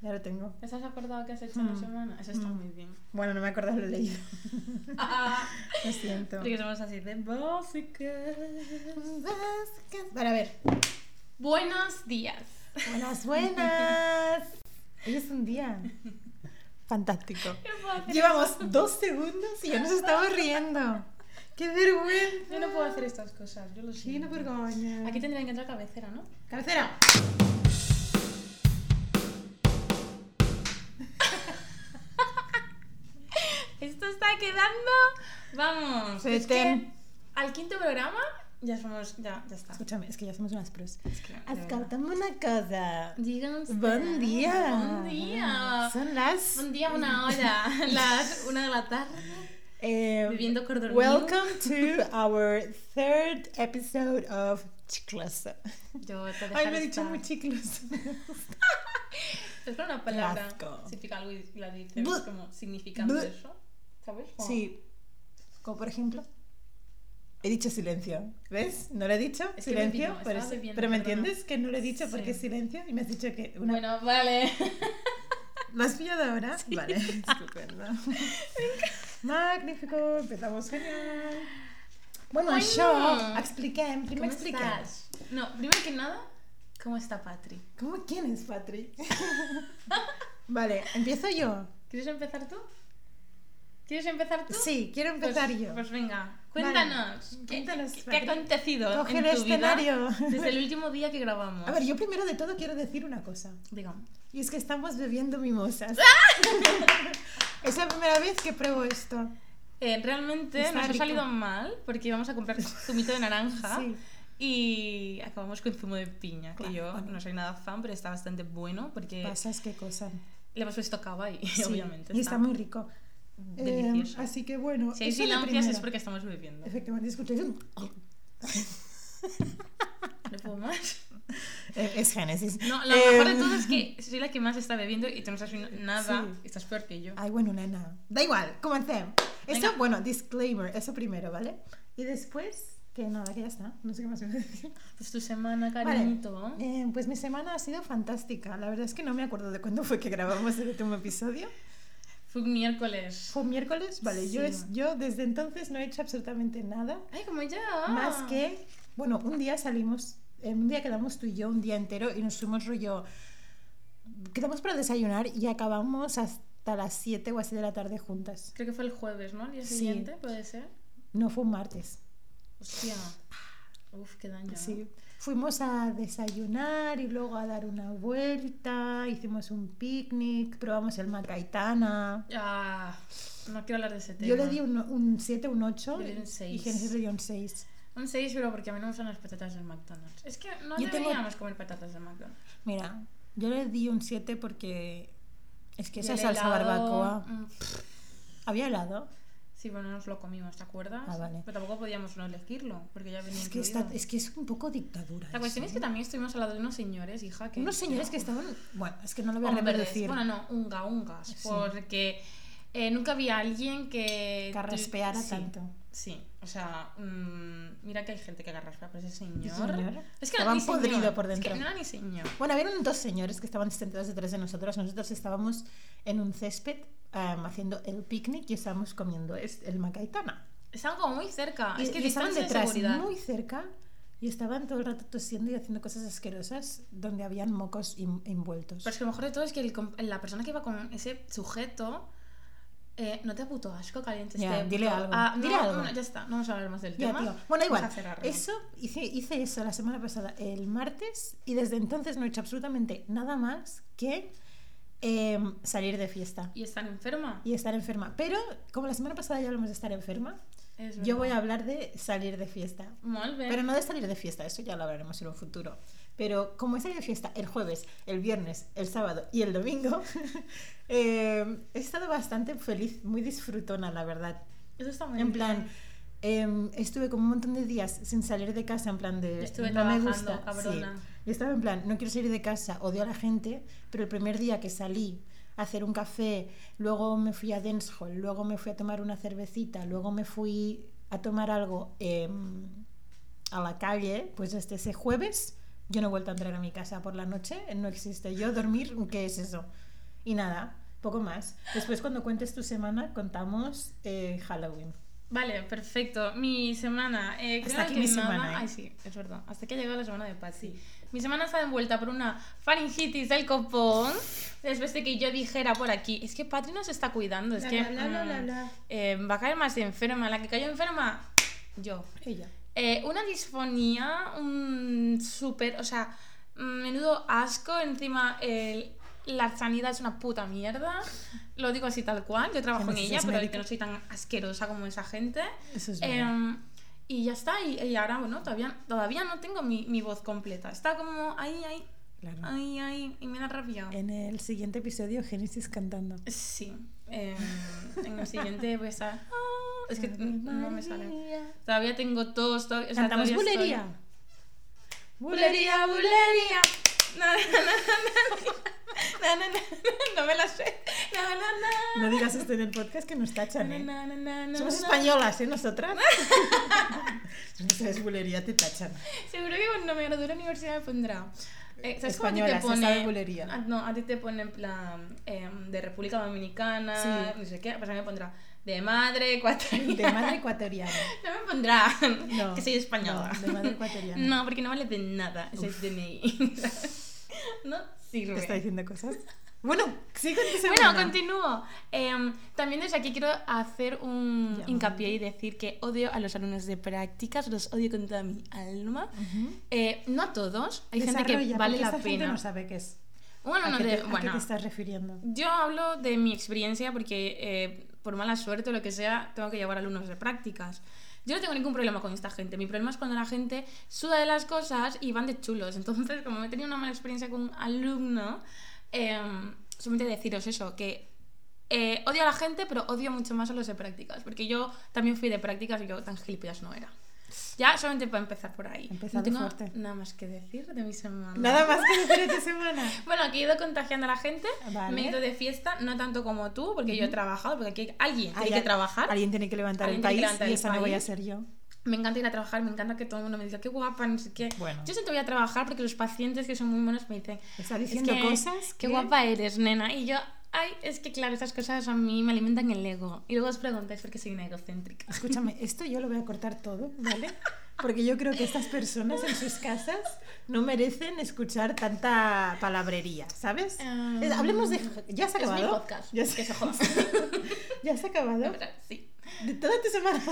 ya lo tengo. ¿Te has acordado que has hecho una Mm. semana? Eso está Mm. muy bien. Bueno, no me acuerdo, lo he leído. Lo siento. Porque somos así de básicas. Para ver. Buenos días. Buenas, buenas. Hoy es un día fantástico. ¿Qué puedo hacer Llevamos dos segundos y ya nos estamos riendo. ¡Qué vergüenza! Yo no puedo hacer estas cosas, yo lo Sí, siento. no vergüenza. Aquí tendría que entrar cabecera, ¿no? Cabecera. Quedando. Vamos. Es Vete. que al quinto programa ya somos. Ya, ya está. Escúchame, es que ya somos unas pros. Es que. Escúchame una cosa. Digan Buen día. Buen día. Son las. Buen día, una hora. Las una de la tarde. Eh, Bebiendo cordón welcome to our third episode of Chiclosa. Yo te Ay, lo he dicho muy chiclosa. Es una palabra. Significa algo y la dices como significando eso. ¿Sabes? Como- Sí. Como por ejemplo. He dicho silencio. ¿Ves? No lo he dicho. Es silencio. no, pero, me entiendes que no lo he dicho porque Sí. es silencio y me has dicho que. Una... Bueno, vale. ¿Lo has pillado ahora? Vale, estupendo. Magnífico, empezamos genial. Bueno, Bueno. yo expliqué, primer ¿Cómo expliqué. estás? No, primero que nada, ¿cómo está Patri? ¿Cómo quién es Patri? vale, empiezo yo. ¿Quieres empezar tú? ¿Quieres empezar tú? Sí, quiero empezar pues, yo. Pues venga, cuéntanos. ¿qué, Cuéntanos, qué- qué ha acontecido Coge en el tu escenario. vida desde el último día que grabamos? A ver, yo primero de todo quiero decir una cosa. Digamos. Y es que estamos bebiendo mimosas. es la primera vez que pruebo esto. Eh, realmente Está nos ha rico. salido mal porque íbamos a comprar zumito de naranja Sí. y acabamos con zumo de piña, que Claro, yo bueno. no soy nada fan, pero está bastante bueno porque Pasas qué cosa. le hemos puesto cava y Sí, obviamente Y está muy rico. Delicioso. Eh, así que bueno. si hay eso silencios es porque estamos bebiendo. Efectivamente, escucháis un... ¿No puedo más? Eh, Es Génesis. No, lo mejor de Eh, todo es que soy la que más está bebiendo y tú no estás bebiendo nada. Sí. Estás peor que yo. Ay, bueno, nena. Da igual, comencemos. Venga. bueno, disclaimer, eso primero, ¿vale? Y después, que nada, que ya está. No sé qué más a decir. Pues tu semana, Vale. cariñito. Eh, pues mi semana ha sido fantástica. La verdad es que no me acuerdo de cuándo fue que grabamos el último episodio. Fue un miércoles. ¿Fue miércoles? Vale, yo, Sí. es, yo desde entonces no he hecho absolutamente nada. Ay, como ya. Más que, bueno, un día salimos, un día quedamos tú y yo un día entero y nos fuimos rollo, quedamos para desayunar y acabamos hasta las 7 o así de la tarde juntas. Creo que fue el jueves, ¿no? El día Sí. siguiente, puede ser. No fue un martes. Hostia. Uf, qué daño. ¿no? Fuimos a desayunar y luego a dar una vuelta, hicimos un picnic, probamos el macaitana. Ah, no quiero hablar de ese tema. Yo le di un, un 7, un 8 Yo le di un y seis. Genesis le dio un 6. Un 6, pero porque a mí no me gustan las patatas del McDonald's. Es que no Yo tengo- deberíamos comer patatas del McDonald's. Mira, yo le di un 7 porque es que Y esa salsa helado, barbacoa. mm, ¿Había helado? Sí, bueno, nos lo comimos, ¿te acuerdas? Ah, vale. Pero tampoco podíamos no elegirlo, porque ya venía Es que, está, es que es un poco dictadura. La cuestión es que ¿eh? también estuvimos al lado de unos señores, hija, que... Unos señores que estaban. Bueno, es que no lo voy a reproducir. bueno, no, unga, ungas, Sí. porque eh, nunca había alguien que... Carraspeara sí, tanto. Sí, o sea, mm, mira que hay gente que carraspea, pero ese señor... Señor Es que estaba no era ni podrido por Es dentro. que no era ni señor. Bueno, habían dos señores que estaban sentados detrás de nosotros. Nosotros estábamos en un césped haciendo el picnic y estábamos comiendo es- el macaitana. Estaban como muy cerca. Y, es que y estaban de detrás, muy cerca, y estaban todo el rato tosiendo y haciendo cosas asquerosas donde habían mocos in- envueltos. Pero es que lo mejor de todo es que el la persona que iba con ese sujeto eh, no te da puto asco caliente Ya, este dile algo, Ah, dile no, algo. no, ya está, no vamos a hablar más del Ya, tema. tío. Bueno, igual. Eso, hice, hice eso la semana pasada, el martes, y desde entonces no he hecho absolutamente nada más que em, salir de fiesta ¿Y están enferma? y estar enferma. Pero, como la semana pasada ya hablamos de estar enferma, Es yo voy a hablar de salir de fiesta. Pero no de salir de fiesta, eso ya lo hablaremos en un futuro. Pero como salido de fiesta el jueves, el viernes, el sábado y el domingo, eh, he estado bastante feliz, muy disfrutona, la verdad. Eso está muy En bien. plan, em, estuve como un montón de días sin salir de casa, en plan de... Yo estuve no me gusta. cabrona. Sí. Y estaba en plan, no quiero salir de casa, odio a la gente, pero el primer día que salí a hacer un café, luego me fui a Dance Hall, luego me fui a tomar una cervecita, luego me fui a tomar algo em, a la calle, pues este ese jueves Yo no he vuelto a entrar a mi casa por la noche, no existe. Yo dormir, ¿qué es eso? Y nada, poco más. Después cuando cuentes tu semana contamos eh, Halloween. Vale, perfecto. Mi semana. Eh, creo Hasta aquí que mi nada- semana, ¿eh? Ay, sí, es verdad. Hasta que ha llegado la semana de Patsy. Mi semana está envuelta por una faringitis del copón. Después de que yo dijera por aquí, es que Patri no se está cuidando. Es La, que la, la, la, la, mm, la. eh, va a caer más enferma. La que cayó enferma, yo. Ella. Eh, una disfonía, un súper, o sea, menudo asco. Encima, el- la sanidad es una puta mierda. Lo digo así tal cual. Yo trabajo en ella, pero que no soy tan asquerosa como esa gente. Eso es. Em, y ya está. Y, y ahora, bueno, todavía, todavía no tengo mi, mi voz completa. Está como ahí, ahí, Claro. ahí, ahí. Y me da rabia. En el siguiente episodio, Génesis cantando. Sí. em, en el siguiente voy a estar. "Ah", es que no me sale. Todavía tengo tos. to- o sea, Cantamos todavía estoy- bulería. Bulería, bulería. Na, na, na, No me la sé. No digas esto en el podcast que nos tachan, ¿eh? Somos españolas, ¿eh? Nosotras. Si no sabes bulería, te tachan. Seguro que cuando me gradúe la universidad me pondrá. Eh, ¿Sabes cómo a ti Española, te pone? bulería. Ah, No, a ti te pone en plan em, de República Dominicana, Sí. no sé qué, pues a mí me pondrá de madre ecuatoriana. De madre ecuatoriana. No me pondrá No, que soy española. no, de madre ecuatoriana. No, porque no vale de nada ese DNI. no sirve. ¿Te está diciendo cosas? Bueno, tu Bueno, continúo. Em, también desde aquí quiero hacer un Ya. hincapié y decir que odio a los alumnos de prácticas, los odio con toda mi alma. Eh, no a todos, hay gente que vale la esta gente pena. no sabe qué es. Bueno, ¿A no de- te, a qué bueno, te estás refiriendo? yo hablo de mi experiencia porque eh, por mala suerte o lo que sea, tengo que llevar alumnos de prácticas. Yo no tengo ningún problema con esta gente. Mi problema es cuando la gente suda de las cosas y van de chulos. Entonces, como he tenido una mala experiencia con un alumno, eh, solamente deciros eso, que eh, odio a la gente, pero odio mucho más a los de prácticas. Porque yo también fui de prácticas y yo tan gilipollas no era. Ya, solamente para empezar por ahí. Empezado no fuerte. nada más que decir de mi semana. Nada más que decir de tu semana. Bueno, que he ido contagiando a la gente, Vale. me he ido de fiesta, no tanto como tú, porque yo he trabajado, porque aquí alguien tiene Hay que trabajar. Alguien tiene que levantar el país levantar y esa no voy a ser yo. Me encanta ir a trabajar, me encanta que todo el mundo me diga qué guapa, no sé qué. Bueno. Yo siempre voy a trabajar porque los pacientes que son muy buenos me dicen, Está "Es diciendo que- cosas Qué guapa eres, nena. Y yo, ay, es que claro, esas cosas a mí me alimentan el ego. Y luego os preguntáis por qué soy una egocéntrica. Escúchame, esto yo lo voy a cortar todo, ¿vale? Porque yo creo que estas personas en sus casas no merecen escuchar tanta palabrería, ¿sabes? Eh, Hablemos de... ¿Ya se ha Es mi acabado? podcast, ¿Ya se, que se joda. ¿Ya se ha acabado? Sí. ¿De todas tus semanas?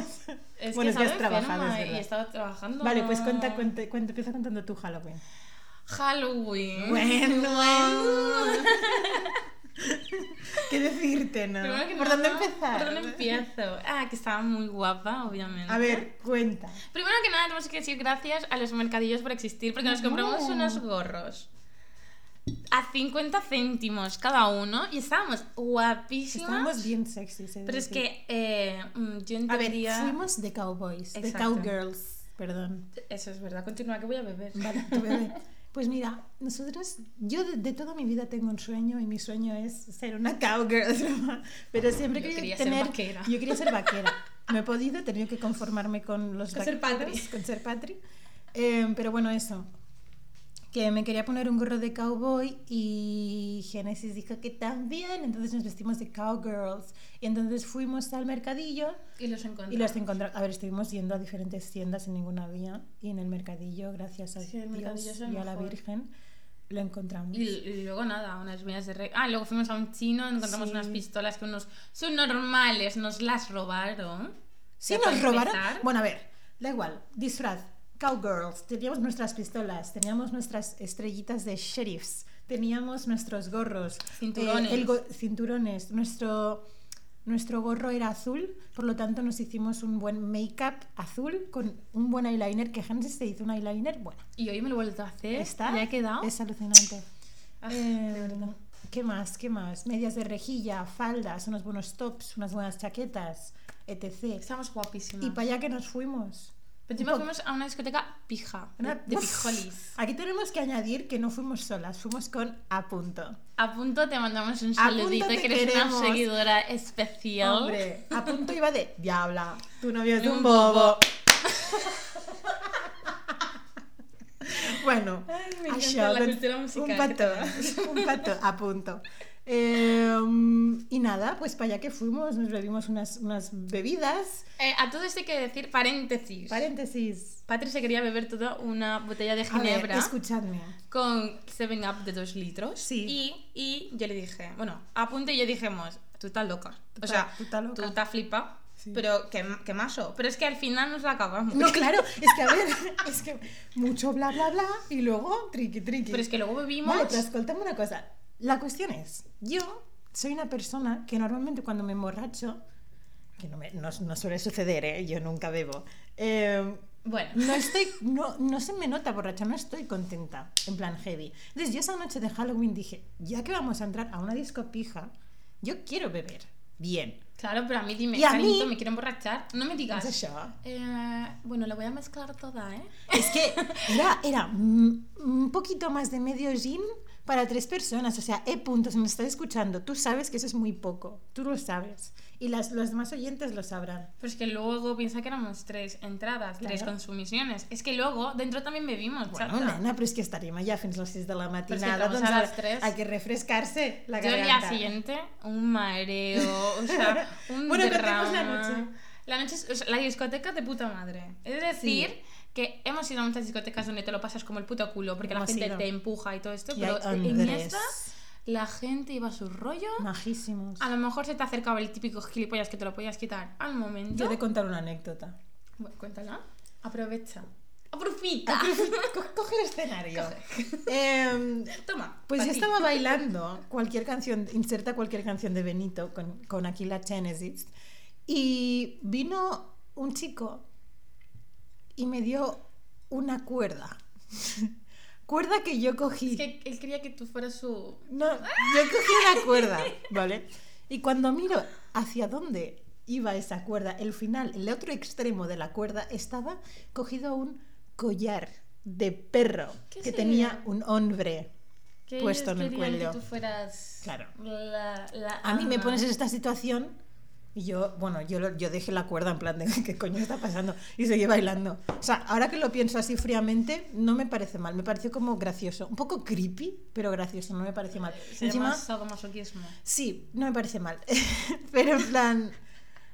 Es bueno, que es que has trabajado, es y he verdad. estado trabajando. Vale, pues cuenta, cuenta, cuenta, empieza contando tu Halloween. Halloween. Bueno. ¿Qué decirte, no? Que ¿Por dónde empezar? ¿Por dónde empiezo? Ah, que estaba muy guapa, obviamente. A ver, cuenta. Primero que nada, tenemos que decir gracias a los mercadillos por existir, porque nos compramos No. unos gorros a 50 céntimos cada uno y estábamos guapísimas. Estábamos bien de Pero es que eh, mm, yo A ver, entendía... fuimos de cowboys, de Exacto. cowgirls, perdón. Eso es verdad. Continúa, que voy a beber. Vale, tu bebé. Pues mira, nosotros, yo de, de toda mi vida tengo un sueño y mi sueño es ser una cowgirl, pero siempre Yo quería quería ser tener, vaquera. Yo quería ser vaquera. No he podido, he tenido que conformarme con los Con ser patri. con ser patri. Eh, pero bueno, eso. Que me quería poner un gorro de cowboy y Genesis dijo que también, entonces nos vestimos de cowgirls. Y entonces fuimos al mercadillo Y los encontré. y los encontramos. A ver, estuvimos yendo a diferentes tiendas en ninguna había. Y en el mercadillo, gracias a Sí, Dios y a la. Virgen, lo encontramos. Y, y luego nada, unas medias de re... Ah, luego fuimos a un chino, encontramos Sí. unas pistolas que unos subnormales nos las robaron. Sí, nos robaron. Bueno, a ver, da igual. Disfraz. Cowgirls. Teníamos nuestras pistolas. Teníamos nuestras estrellitas de sheriffs. Teníamos nuestros gorros. Cinturones. eh, el go- cinturones. Nuestro, nuestro gorro era azul. Por lo tanto, nos hicimos un buen make-up azul con un buen eyeliner. Que Genesis se hizo un eyeliner. Bueno, Y hoy me lo he vuelto a hacer. está. Ya he quedado. Es alucinante. Ah, Eh, de verdad. ¿Qué más? ¿Qué más? Medias de rejilla, faldas, unos buenos tops, unas buenas chaquetas, etc. Estamos guapísimas. Y para allá que nos fuimos. Pero encima fuimos a una discoteca pija, de, Una- de pijolis. Aquí tenemos que añadir que no fuimos solas, fuimos con A punto. A punto te mandamos un saludito, que eres queremos. una seguidora especial. Hombre, A punto iba de Diabla, tu novio es un un bobo. bobo. bueno, Ay, me encanta la cultura musical Un pato, un pato, a punto. Eh, y nada, pues para allá que fuimos, nos bebimos unas, unas bebidas. Eh, a todo esto hay que decir paréntesis. Paréntesis. Patri se quería beber toda una botella de A ver, ginebra escuchadme. con 7-Up de 2 litros. Sí. Y, y yo le dije, bueno, a punto y yo dijimos, tú estás loca. O sea, tú estás loca. tú estás flipa. Sí. Pero qué, qué maso. Pero es que al final nos la acabamos. No, claro, es que a ver, es que mucho bla bla bla y luego triqui triqui. Pero es que luego bebimos. Vale, pero una cosa. La cuestión es, yo soy una persona que normalmente cuando me emborracho, que no, me- no, no suele suceder, ¿eh? yo nunca bebo, eh, Bueno. no estoy, no, no se me nota borracha, no estoy contenta, en plan heavy. Entonces yo esa noche de Halloween dije, ya que vamos a entrar a una disco pija, yo quiero beber bien. Claro, pero a mí dime, Y a mí- me quiero emborrachar. No me digas. ¿Qué es eso? Eh, bueno, la voy a mezclar toda, ¿eh? Es que era, era un poquito más de medio gin para tres personas. O sea, E punto, si me estás escuchando, tú sabes que eso es muy poco. Tú lo sabes. Y las, los demás oyentes lo sabrán. Pero es que luego piensa que éramos tres entradas, tres Claro. consumiciones. Es que luego dentro también bebimos, Bueno, chata. nena, però és que estaríem allà fins a les 6 de la Però és que matinada. estamos doncs a las tres. Hay que refrescarse la Yo el día garganta. siguiente, un mareo, o sea, un Bueno, contemos derrama. la noche. La noche, es- o sea, la discoteca de puta madre. Es decir, que hemos ido a muchas discotecas donde te lo pasas como el puto culo, porque la gente ido. te empuja y todo esto, Y pero en esta la gente iba a su rollo. Majísimos. A lo mejor se te acercaba el típico gilipollas que te lo podías quitar al momento. Yo he de contar una anécdota. Bueno, cuéntala. Aprovecha. Aprofita. Co- Coge el escenario. Em, Toma. Pues yo ti. estaba bailando cualquier canción, inserta cualquier canción de Benito con, con aquí la Genesis. Y vino un chico y me dio una cuerda. cuerda que yo cogí. Es que él quería que tú fueras su. No, yo cogí una cuerda, ¿vale? Y cuando miro hacia dónde iba esa cuerda, el final, el otro extremo de la cuerda estaba cogido un collar de perro ¿Qué que sería? tenía un hombre. Puesto en el cuello. Que tú fueras. Claro. La, la A mí me pones en esta situación y yo, bueno, yo, yo dejé la cuerda en plan de qué coño está pasando y seguí bailando. O sea, ahora que lo pienso así fríamente, no me parece mal, me pareció como gracioso, un poco creepy, pero gracioso, no me pareció mal. Se Encima, llama sadomasoquismo. sí, no me parece mal, pero en plan,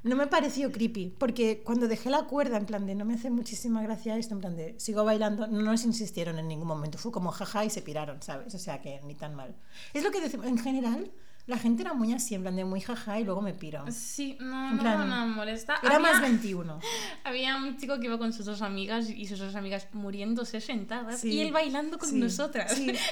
no me pareció creepy, porque cuando dejé la cuerda, en plan de no me hace muchísima gracia esto, en plan de sigo bailando, no nos insistieron en ningún momento, fue como jaja y se piraron, ¿sabes? O sea que ni tan mal. Es lo que decimos, en general, la gente era muy así, en plan de muy jaja y luego me piro. Sí, no, En no, plan, no me molesta. Era había, más 21. había un chico que iba con sus dos amigas y sus dos amigas muriéndose sentadas Sí, y él bailando con sí, nosotras. sí.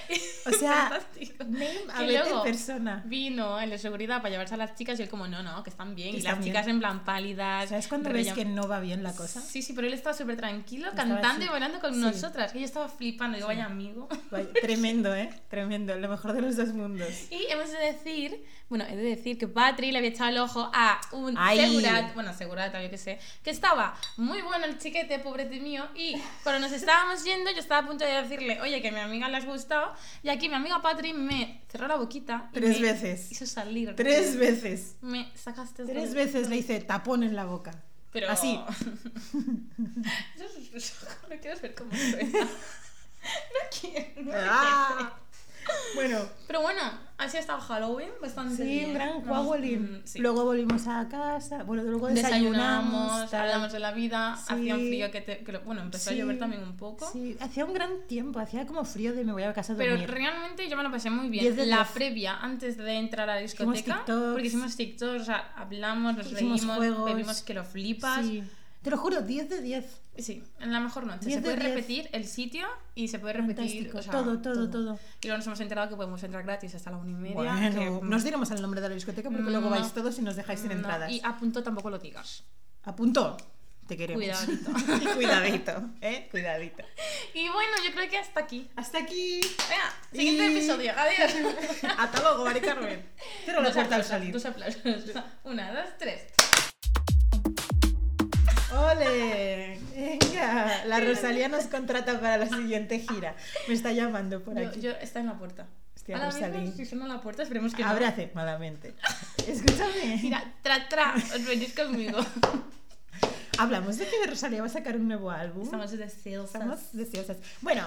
O sea, a Que luego persona. Vino el de seguridad para llevarse a las chicas y él como, no, no, que están bien. Que y las están chicas bien. en plan pálidas. ¿Sabes cuando ves que no va bien la cosa? Sí, sí, pero él estaba súper tranquilo, Estaba cantando así. y bailando con nosotras. Que yo estaba flipando, digo, vaya amigo. Vaya, tremendo, ¿eh? Tremendo, lo mejor de los dos mundos. Y hemos de decir, bueno, he de decir que Patri le había echado el ojo a un Ay. segurat, bueno, segurata, yo qué sé, que estaba muy bueno el chiquete, pobrete mío, y cuando nos estábamos yendo yo estaba a punto de decirle, oye, que a mi amiga le has gustado, y aquí mi amiga Patri me cerró la boquita. y Tres me veces. Hizo salir. Tres veces. Me sacaste Tres veces le hice tapón en la boca. Pero... Así. Es- no quiero ver cómo suena. No quiero. no Ah. Bueno, Pero bueno, así ha estado Halloween, bastante sí, bien. un gran Halloween. mm, sí. Luego volvimos a casa, bueno, luego desayunamos. Hablamos de la vida, Sí. hacía un frío que, te, que lo- bueno, empezó a llover también un poco. Sí, hacía un gran tiempo, hacía como frío de me voy a casa a Pero realmente yo me lo pasé muy bien. La previa, antes de entrar a la discoteca, porque hicimos TikToks, o sea, hablamos, nos Hicimos reímos, juegos. bebimos que lo flipas. Te lo juro, 10 de 10. Sí, en la mejor noche. Se de puede repetir el sitio y se puede repetir o sea, todo, todo, todo, Y luego nos hemos enterado que podemos entrar gratis hasta la una y media. Bueno, que- no os diremos el nombre de la discoteca porque luego vais todos y nos dejáis sin no, entradas. Y a punto tampoco lo digas. A punto. Te queremos. Cuidadito. cuidadito, ¿eh? Cuidadito. Y bueno, yo creo que hasta aquí. Hasta aquí. Venga, siguiente Y- episodio. Adiós. Hasta luego, Mari Carmen. Cierra la puerta al salir. Dos aplausos. Una, dos, tres. ¡Ole! Venga, la Rosalía nos contrata para la siguiente gira. Me está llamando por Yo, aquí. yo está en la puerta. Hostia, Ahora mismo, Rosalí. si suena la puerta, esperemos que no. Ábrase malamente. Escúchame. Mira, tra, tra, os venís conmigo. Hablamos de que Rosalía va a sacar un nuevo álbum. Estamos deseosas. Estamos deseosas. Bueno,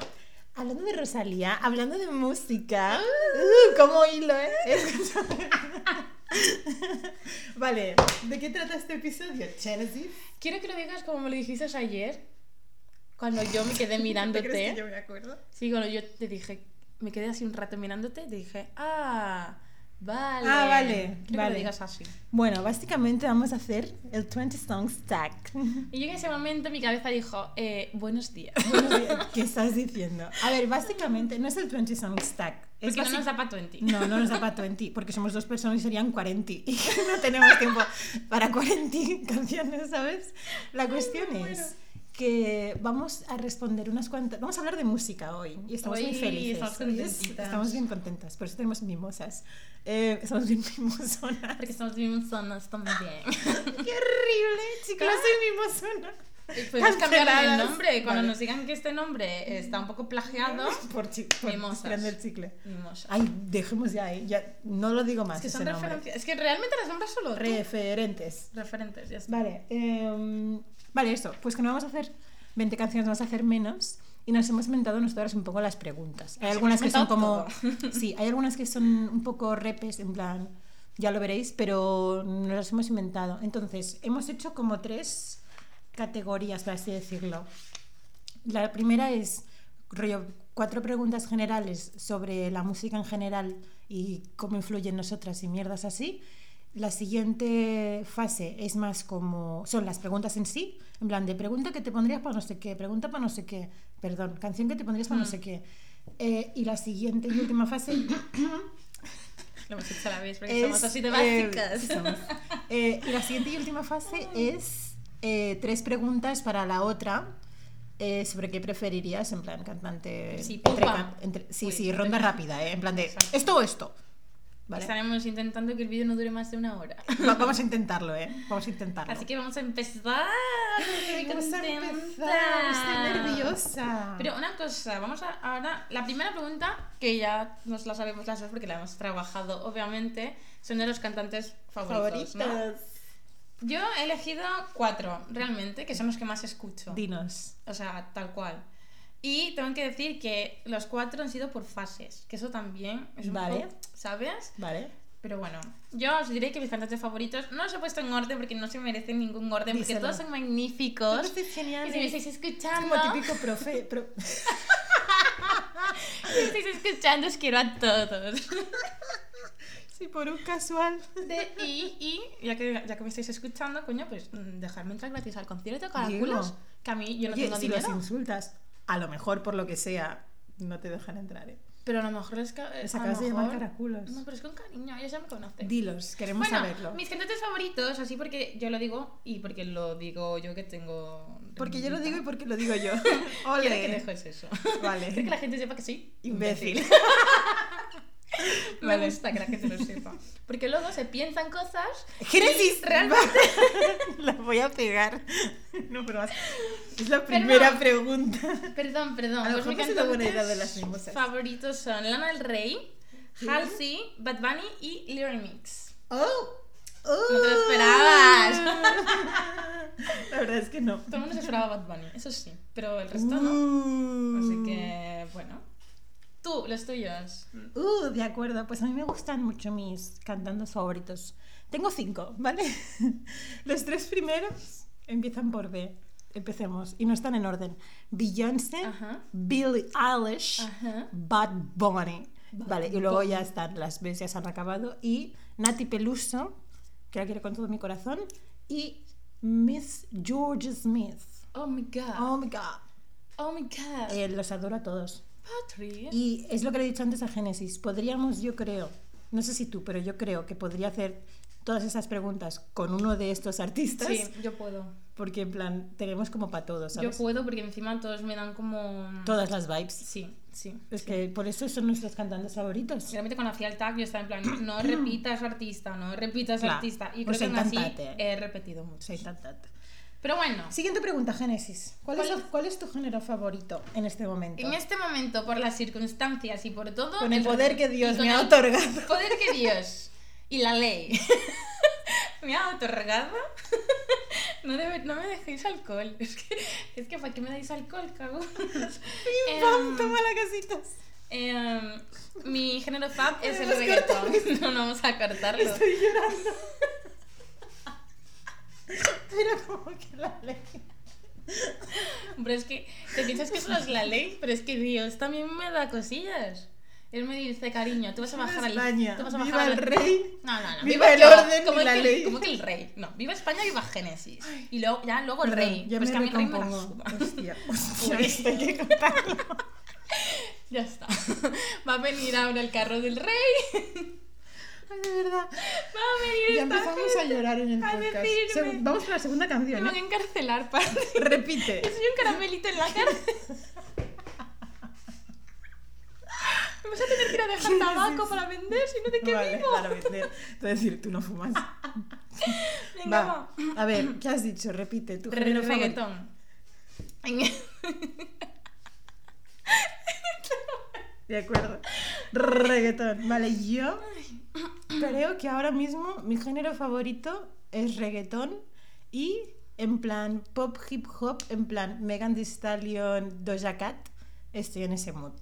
Hablando de Rosalía, hablando de música. Uh, ¿Cómo hilo, eh? vale, ¿de qué trata este episodio, Genesis? Quiero que lo digas como me lo dijiste ayer, cuando yo me quedé mirándote. ¿Te crees que yo me acuerdo? Sí, cuando yo te dije, me quedé así un rato mirándote, te dije, ah, vale. Ah, vale, Quiero que vale. lo digas así. Bueno, básicamente vamos a hacer el 20 Songs Stack. Y yo en ese momento mi cabeza dijo, eh, buenos días. ¿Qué estás diciendo? A ver, básicamente no es el 20 Songs Stack. Es Porque no nos da para 20. No, no nos da para 20, porque somos dos personas y serían 40. Y no tenemos tiempo para 40 canciones, ¿sabes? La cuestión es que vamos a responder unas cuantas. Vamos a hablar de música hoy y estamos muy Hoy felices. estamos estamos bien contentas, por eso tenemos mimosas. Eh, estamos bien mimosonas. Porque estamos bien sonos también. ¡Qué horrible! Chicos, no soy mimosona. Podemos cambiar el nombre. Cuando Vale. nos digan que este nombre está un poco plagiado, Por, chi- por Mimosas. tirando el chicle. Ay, dejemos ya, eh, ya no lo digo más. Es que son referencias. Es que realmente las nombras solo tú. Referentes. Referentes, ya está. Vale, em, vale, eso. Pues que no vamos a hacer 20 canciones, vamos a hacer menos. Y nos hemos inventado nosotras un poco las preguntas. Hay algunas que son como. Sí, hay algunas que son un poco repes, en plan. Ya lo veréis, pero nos las hemos inventado. Entonces, hemos hecho como tres categorías, por así decirlo. La primera es rollo, cuatro preguntas generales sobre la música en general y cómo influye en nosotras y mierdas así. La siguiente fase es más como son las preguntas en sí, en plan de pregunta que te pondrías para no sé qué, pregunta para no sé qué, perdón, canción que te pondrías para no sé qué. Eh, y la siguiente y última fase Lo hemos hecho a la vez porque es, somos así de eh, básicas. sí somos. Eh, y la siguiente y última fase es eh, tres preguntas para la otra eh, sobre qué preferirías, en plan cantante. Sí, entre entre- sí, Uy, sí, ronda rápida, eh, en plan de Exacto. esto o esto. ¿Vale? Estaremos intentando que el vídeo no dure más de una hora. Va- Vamos a intentarlo, ¿eh? Vamos a intentarlo. Así que vamos a empezar. Estoy Vamos a empezar, estoy nerviosa. Pero una cosa, vamos a ahora. La primera pregunta, que ya nos la sabemos las dos porque la hemos trabajado, obviamente, son de los cantantes favoritos. ¿no? Yo he elegido cuatro, realmente, que son los que más escucho. Dinos. O sea, tal cual. Y tengo que decir que los cuatro han sido por fases, que eso también es un Vale. poco, ¿sabes? ¿Vale? Pero bueno, yo os diré que mis cantantes favoritos no los he puesto en orden porque no se merecen ningún orden, porque todos son magníficos. Todos geniales. Y si me estáis Es escuchando, como típico profe. pro- si me estáis escuchando, os quiero a todos. Sí, por un casual. De- y, y ya, que, ya que me estáis escuchando, coño, pues mm, dejarme entrar gratis al concierto Caraculos, que a mí yo no Oye, tengo si dinero. los insultas, a lo mejor por lo que sea, no te dejan entrar. ¿eh? Pero a lo mejor es que. Les acabas de llamar caraculos. No, pero es con cariño, ellos ya me conocen. Dilos, queremos bueno, saberlo. mis cantantes favoritos, así porque yo lo digo y porque lo digo yo que tengo. Porque yo lo digo y porque lo digo yo. Quiero Ole. que dejes eso. Vale. Quiero que la gente sepa que soy Imbécil. Me Vale. gusta que la gente lo sepa. Porque luego se piensan cosas. Génesis, realmente. La voy a pegar. No, pero es la primera Perdón. pregunta. Perdón, perdón. A lo pues mejor buena idea de las mimosas. favoritos son Lana del Rey, Halsey, Bad Bunny y Little Mix. ¡Oh! ¡Oh! No te lo esperabas. La verdad es que no. Todo el mundo se esperaba Bad Bunny, eso sí. Pero el resto no. Uh. Así que, bueno. Tú, los tuyos. Uh, de acuerdo. Pues a mí me gustan mucho mis cantantes favoritos. Tengo cinco, ¿vale? Los tres primeros empiezan por B. Empecemos. Y no están en orden. Beyoncé, Ajá. Billie Eilish, Ajá. Bad Bunny. Bad vale, y luego Bunny. ya están las B, ya se han acabado. Y Nati Peluso, que la quiero con todo mi corazón. Y Miss George Smith. Oh my god. Oh my god. Oh my god. Eh, los adoro a todos. Y es lo que le he dicho antes a Génesis. Podríamos, yo creo, no sé si tú, pero yo creo que podría hacer todas esas preguntas con uno de estos artistas. Sí, yo puedo. Porque en plan, tenemos como para todos, Yo puedo porque encima todos me dan como. Todas las vibes. Sí, sí. Es que por eso son nuestros cantantes favoritos. Realmente cuando hacía el tag yo estaba en plan, no repitas artista, no repitas Claro. artista. Y creo Pues que así he repetido mucho. Tan. Pero bueno, Siguiente pregunta, Génesis. ¿Cuál, ¿Cuál es, cuál es tu género favorito en este momento? en este momento, por las circunstancias y por todo... Con el poder que Dios me ha el otorgado. poder que Dios y la ley me ha otorgado, No, debe- no me dejéis alcohol. Es que, es que ¿para qué me dais alcohol, cago? Pim, pam, toma la casitas. Em, mi género fab es el reggaetón. No, no vamos a cortarlo. Estoy llorando. Pero como que la ley. Pero es que te piensas que solo es la ley, pero es que Dios también me da cosillas. Él me dice, cariño, tú vas a Viva bajar al España, tú vas a viva bajar el al- rey, No, no, no. viva el yo, orden como y la que, ley. Como que el rey. No, viva España, viva Génesis. Y luego, ya luego el Perdón, rey. Ya pues me que a mí el rey me la recompongo. suda. Hostia, hostia, Uy. esto hay que contarlo. Ya está. Va a venir ahora el carro del rey. Ay, de verdad. Va a venir Ya empezamos a llorar en el a podcast. decirme- Se- Vamos con la segunda Me canción, van a ¿eh? encarcelar, padre. Repite. Que soy un caramelito en la cárcel. Me vas a tener que ir a dejar tabaco para vender, si no de qué Vale, vivo. para vender. Es decir, tú no fumas. Venga, Va. va. A ver, ¿qué has dicho? Repite. Tu género reggaetón. De acuerdo. Reggaetón. Vale, yo creo que ahora mismo mi género favorito es reggaetón y en plan pop hip hop, en plan Megan Thee Stallion, Doja Cat, estoy en ese mood.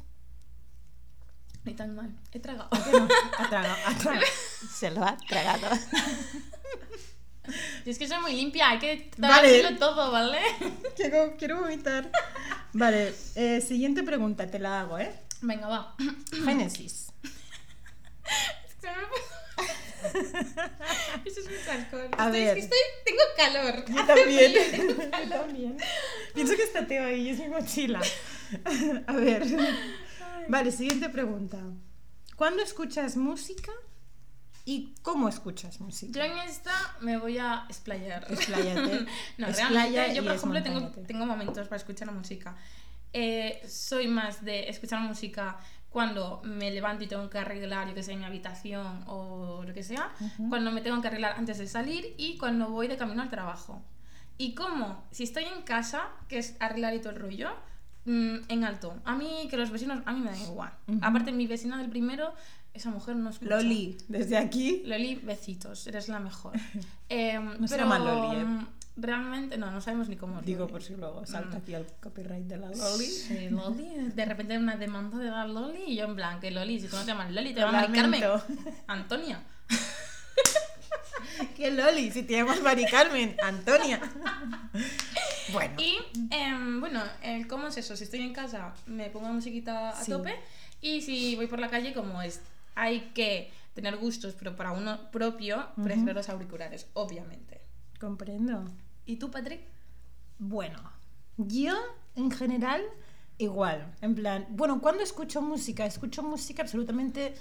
Ni tan mal. He tragado. ¿Por qué no? Ha tragado, ha tragado. Se lo ha tragado. Es que soy muy limpia, hay que Vale. todo, ¿vale? Quiero, quiero vomitar. Vale, eh, siguiente pregunta, te la hago, ¿eh? Venga, va. Génesis. Se me- Eso es mucho alcohol. A Estoy- ver. Es que estoy, tengo calor. Yo también. frío, tengo Yo también. Pienso que está Teo ahí, es mi mochila. A ver. Vale, siguiente pregunta. ¿Cuándo escuchas música y cómo escuchas Yo música? en esta me voy a explayar. Expláyate. no, Explaya realmente, yo por ejemplo tengo, tengo momentos para escuchar la música. Eh, soy más de escuchar música cuando me levanto y tengo que arreglar, yo que sé, mi habitación o lo que sea, Ujú. cuando me tengo que arreglar antes de salir y cuando voy de camino al trabajo. Y como, si estoy en casa, que es arreglar y todo el rollo, mm, en alto. A mí, que los vecinos, a mí me da igual. Ujú. Aparte, mi vecina del primero, esa mujer no escucha. Loli, desde aquí. Loli, besitos, eres la mejor. Eh, No se pero llama Loli, ¿eh? Realmente, no, no sabemos ni cómo es Digo Loli. por si luego salta Mm. aquí el copyright de la Loli. Sí, Loli. De repente una demanda de la Loli y yo en plan, que Loli, si tú no te llamas Loli, te llamas Mari Carmen. Antonia. ¿Qué Loli? Si te llamas Mari Carmen, Antonia. Bueno, Y em, bueno, el cómo es eso, si estoy en casa me pongo musiquita a Sí. tope y si voy por la calle como es, hay que tener gustos, pero para uno propio, Ujú. prefiero los auriculares, obviamente. comprendo. ¿Y tú, Patrick? Bueno, yo en general igual, en plan, bueno, cuando escucho música, escucho música absolutamente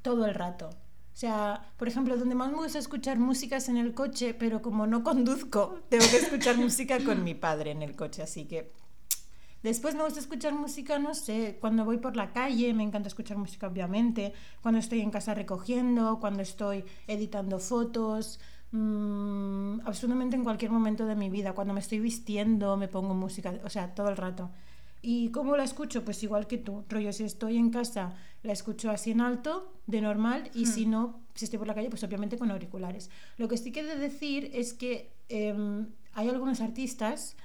todo el rato. O sea, por ejemplo, donde más me gusta escuchar música es en el coche, pero como no conduzco, tengo que escuchar música con mi padre en el coche, así que Después me gusta escuchar música, no sé, cuando voy por la calle, me encanta escuchar música, obviamente, cuando estoy en casa recogiendo, cuando estoy editando fotos, mm, absolutamente en cualquier momento de mi vida, cuando me estoy vistiendo, me pongo música, o sea, todo el rato. ¿Y cómo la escucho? Pues igual que tú, rollo, si estoy en casa, la escucho así en alto, de normal, y si no, si estoy por la calle, pues obviamente con auriculares. Lo que sí que he de decir es que em, hay algunos artistas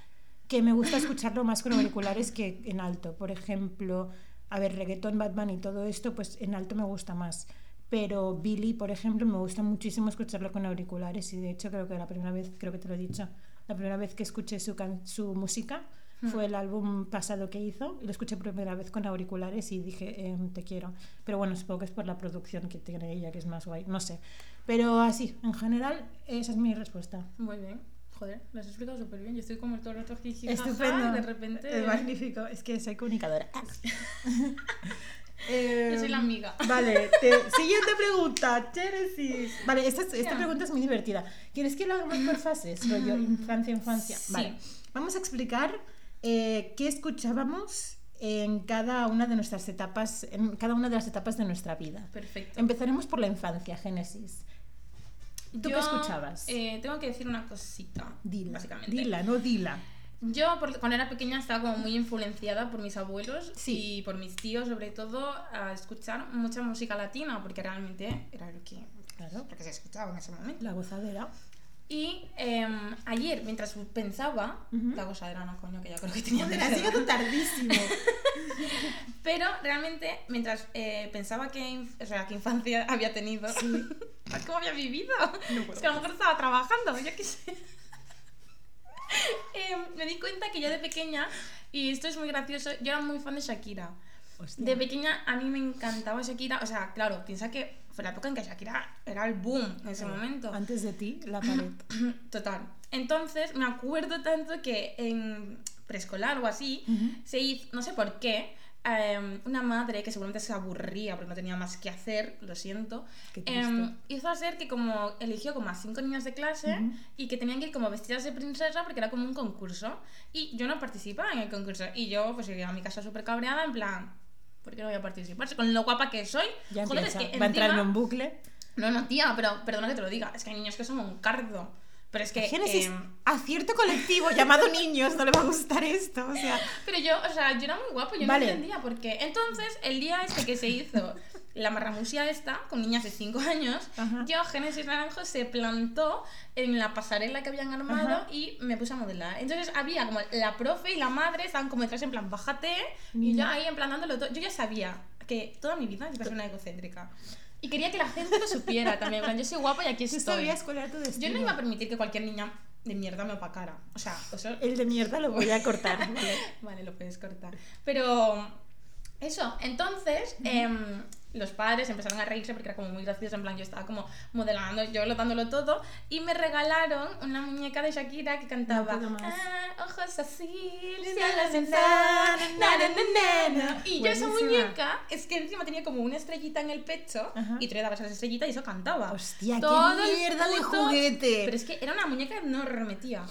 que me gusta escucharlo más con auriculares que en alto. Por ejemplo, a ver, reggaetón, Batman y todo esto, pues en alto me gusta más. Pero Billy, por ejemplo, me gusta muchísimo escucharlo con auriculares y de hecho creo que la primera vez, creo que te lo he dicho, la primera vez que escuché su, can- su música fue el álbum pasado que hizo y lo escuché por primera vez con auriculares y dije, em, te quiero. Pero bueno, supongo que es por la producción que tiene ella, que es más guay, no sé. Pero así, en general, esa es mi respuesta. Muy bien. Joder, lo has explicado súper bien. Yo estoy como todo el rato jaja, Estupendo. y de repente... Es magnífico. Es que soy comunicadora. Yo soy la amiga. Vale, te- siguiente pregunta, Genesis. Vale, esta, esta pregunta es muy divertida. ¿Quieres que lo hagamos por fases? Rollo infancia, infancia. Sí. Vale. Vamos a explicar eh, qué escuchábamos en cada una de nuestras etapas, en cada una de las etapas de nuestra vida. Perfecto. Empezaremos por la infancia, Génesis. ¿Tú qué escuchabas? eh, tengo que decir una cosita. Dila, Básicamente. dila, no dila. Yo por- cuando era pequeña estaba como muy influenciada por mis abuelos Sí. y por mis tíos sobre todo a escuchar mucha música latina porque realmente era lo que, Claro, lo que se escuchaba en ese momento. la gozadera. Y em, ayer, mientras pensaba, Ujú. la cosa no, coño, que ya creo que tenía que ser. llegado tardísimo. Pero realmente, mientras eh, pensaba que, o sea, qué infancia había tenido, ¿cómo había vivido? es que a lo mejor estaba trabajando, yo qué sé. Em, me di cuenta que ya de pequeña, y esto es muy gracioso, yo era muy fan de Shakira. Hostia. De pequeña a mí me encantaba Shakira, o sea, claro, piensa que fue la época en que Shakira era el boom en ese momento. Antes de ti, la pared. Total. Entonces, me acuerdo tanto que en preescolar o así, Ujú. se hizo, no sé por qué, eh, una madre que seguramente se aburría porque no tenía más que hacer, lo siento, eh, hizo hacer que como eligió como a cinco niñas de clase Ujú. y que tenían que ir como vestidas de princesa porque era como un concurso y yo no participaba en el concurso y yo pues llegué a mi casa súper cabreada en plan, ¿por qué no voy a participar? Con lo guapa que soy, Ya joder, empieza. es que Va a entrar en bucle. no, no, tía, pero perdona que te lo diga. Es que hay niños que son un cardo. Pero es que. Génesis, em, a cierto colectivo llamado niños no le va a gustar esto. O sea, pero yo, o sea, yo era muy guapo, yo Vale. no entendía por qué. Entonces, el día este que se hizo la marramusia esta, con niñas de 5 años, Ajá. yo, Génesis Naranjo, se plantó en la pasarela que habían armado Ajá. y me puse a modelar. Entonces, había como la profe y la madre estaban como detrás en plan, bájate, y Niña. yo ahí en plan dándolo todo. Yo ya sabía que toda mi vida iba a ser una egocéntrica. Y quería que la gente lo supiera también. Plan, yo soy guapa y aquí tú estoy. sabías cuál era tu Yo no iba a permitir que cualquier niña de mierda me opacara. O sea. El de mierda lo voy a cortar. ¿vale? Vale, lo puedes cortar. Pero eso, entonces los padres empezaron a reírse porque era como muy gracioso. En plan, yo estaba como modelando, yo lo dándolo todo. Y me regalaron una muñeca de Shakira que cantaba No. "Ah, Ojos así. Y yo esa muñeca es que encima tenía como una estrellita en el pecho Ajá. y tú le dabas a esa estrellita y eso cantaba. Hostia, qué Todo el mierda de juguete. Pero es que era una muñeca enorme, tía.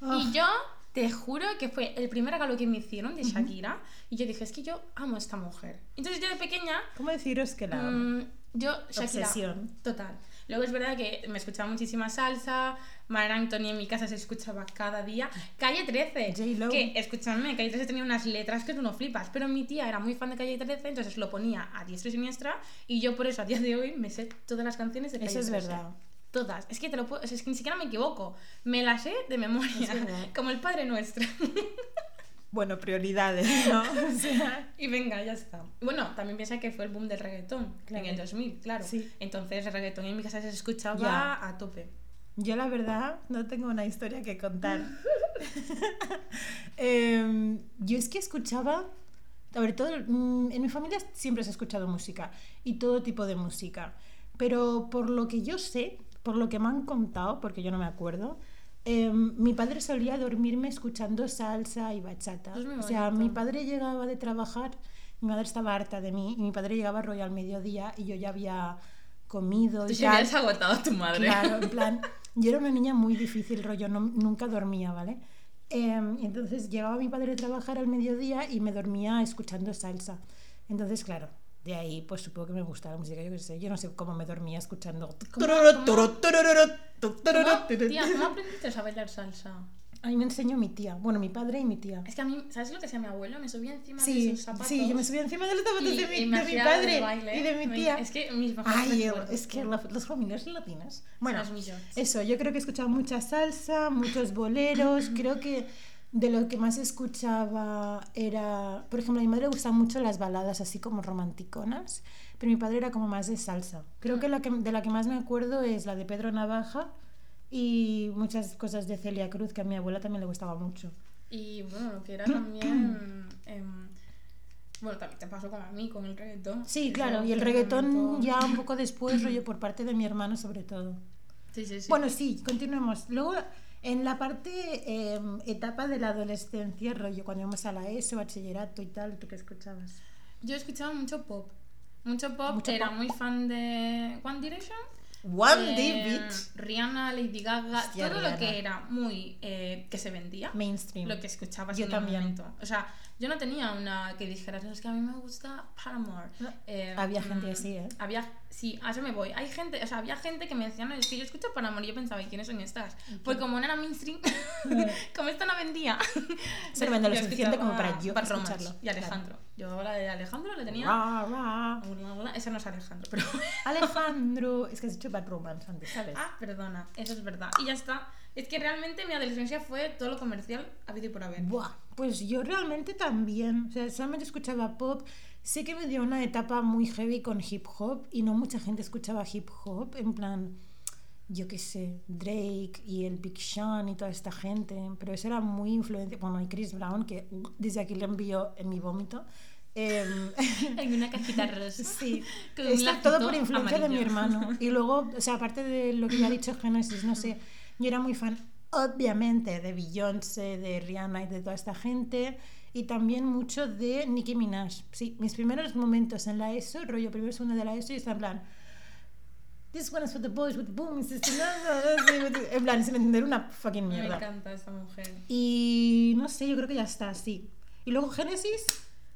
Ah. Y yo te juro que fue el primer regalo que me hicieron de Shakira. Y yo dije, es que yo amo a esta mujer. Entonces yo de pequeña, ¿Cómo deciros que la mm, yo, Shakira. Obsesión. Total. Luego es verdad que me escuchaba muchísima salsa. Mar Anthony en mi casa se escuchaba cada día. Calle 13. J-Lo. Que, escúchame, Calle 13 tenía unas letras que tú no flipas. Pero mi tía era muy fan de Calle 13, entonces lo ponía a diestra y siniestra. Y yo por eso a día de hoy me sé todas las canciones de Calle Eso es 13. verdad. Todas. Es que te lo puedo. es que ni siquiera me equivoco. Me las sé de memoria. Como el Padre Nuestro. Bueno, prioridades, ¿no? O sea, y venga, ya está. Bueno, también piensa que fue el boom del reggaetón Claro. en el 2000, claro. Sí. Entonces el reggaetón en mi casa se escuchaba Ya. a tope. yo la verdad no tengo una historia que contar. Em, yo es que escuchaba, a ver, todo, mm, en mi familia siempre se ha escuchado música y todo tipo de música, pero por lo que yo sé, por lo que me han contado, porque yo no me acuerdo, em, mi padre solía dormirme escuchando salsa y bachata. O sea, mi padre llegaba de trabajar, mi madre estaba harta de mí y mi padre llegaba rollo al mediodía y yo ya había comido Tú y ya habías agotado a tu madre. Claro, en plan, yo era una niña muy difícil, rollo, no- nunca dormía, ¿vale? Y entonces llegaba mi padre a trabajar al mediodía y me dormía escuchando salsa. Entonces, claro, de ahí pues supongo que me gusta la música, yo qué sé, yo no sé cómo me dormía escuchando... ¿Cómo- cómo- tururú, tururú, tu, tururú, ¿Cómo, tururú. tía, ¿cómo aprendiste a bailar salsa? A mí me enseñó mi tía, bueno, mi padre y mi tía. Es que a mí, ¿sabes lo que hacía mi abuelo? Me subía encima de Sí, sus zapatos. sí, yo me subía encima de los zapatos y- de mi, y de mi padre baile. y de mi tía. Es que mis Ay, recuerdos, es que la- las familias latinas. Bueno, los eso, yo creo que escuchaba mucha salsa, muchos boleros. creo que de lo que más escuchaba era, por ejemplo, a mi madre le gustan mucho las baladas así como romanticonas, pero mi padre era como más de salsa. Creo que, la que de la que más me acuerdo es la de Pedro Navaja y muchas cosas de Celia Cruz que a mi abuela también le gustaba mucho. Y bueno, lo que era también. em, bueno, también te pasó como a mí con el reggaetón. Sí, claro, y el reggaetón momento- ya un poco después, rollo por parte de mi hermano sobre todo. Sí, sí, sí. Bueno, sí, continuemos. Luego, en la parte eh, etapa de la adolescencia, rollo, cuando íbamos a la ESO, bachillerato y tal, ¿tú qué escuchabas? Yo escuchaba mucho pop. Mucho pop. Mucho era pop. muy fan de One Direction. One eh, Day Beach. Rihanna, Lady Gaga. Hostia, todo Rihanna. lo que era muy. eh, que se vendía. Mainstream. Lo que escuchabas Yo en también. el momento. O sea, yo no tenía una que dijeras, es que a mí me gusta Paramore. No, Eh, había gente mm, así, ¿eh? Había sí, a eso me voy. Hay gente, o sea, había gente que me decía, no, es que yo escucho Paramore y yo pensaba, ¿y quiénes son estas? Porque como no era mainstream, como esta no vendía. Se lo lo suficiente como para yo Romance escucharlo. Y Alejandro. Yo la de Alejandro la tenía. Ra, ra. Esa no es Alejandro, pero. Alejandro, es que has dicho Bad Romance antes, ¿sabes? ah, perdona, eso es verdad. Y ya está. Es que realmente mi adolescencia fue todo lo comercial habido y por haber. Buah, pues yo realmente también. O sea, solamente escuchaba pop. Sé que me dio una etapa muy heavy con hip hop y no mucha gente escuchaba hip hop. En plan, yo qué sé, Drake y el Big Sean y toda esta gente. Pero eso era muy influencia. Bueno, y Chris Brown, que desde aquí le envío en mi vómito. Em, En una cajita rosa. Sí, Con está todo por influencia de mi amarillo. hermano. Y luego, o sea, aparte de lo que ya ha dicho Genesis, no sé, yo era muy fan, obviamente, de Beyoncé, de Rihanna y de toda esta gente. Y también mucho de Nicki Minaj. Sí, mis primeros momentos en la ESO, rollo primero segundo de la ESO, y está en plan. This one is for the boys with the boom. En plan, sin entender una fucking Me mierda. encanta esta mujer. Y no sé, yo creo que ya está, sí. Y luego Génesis,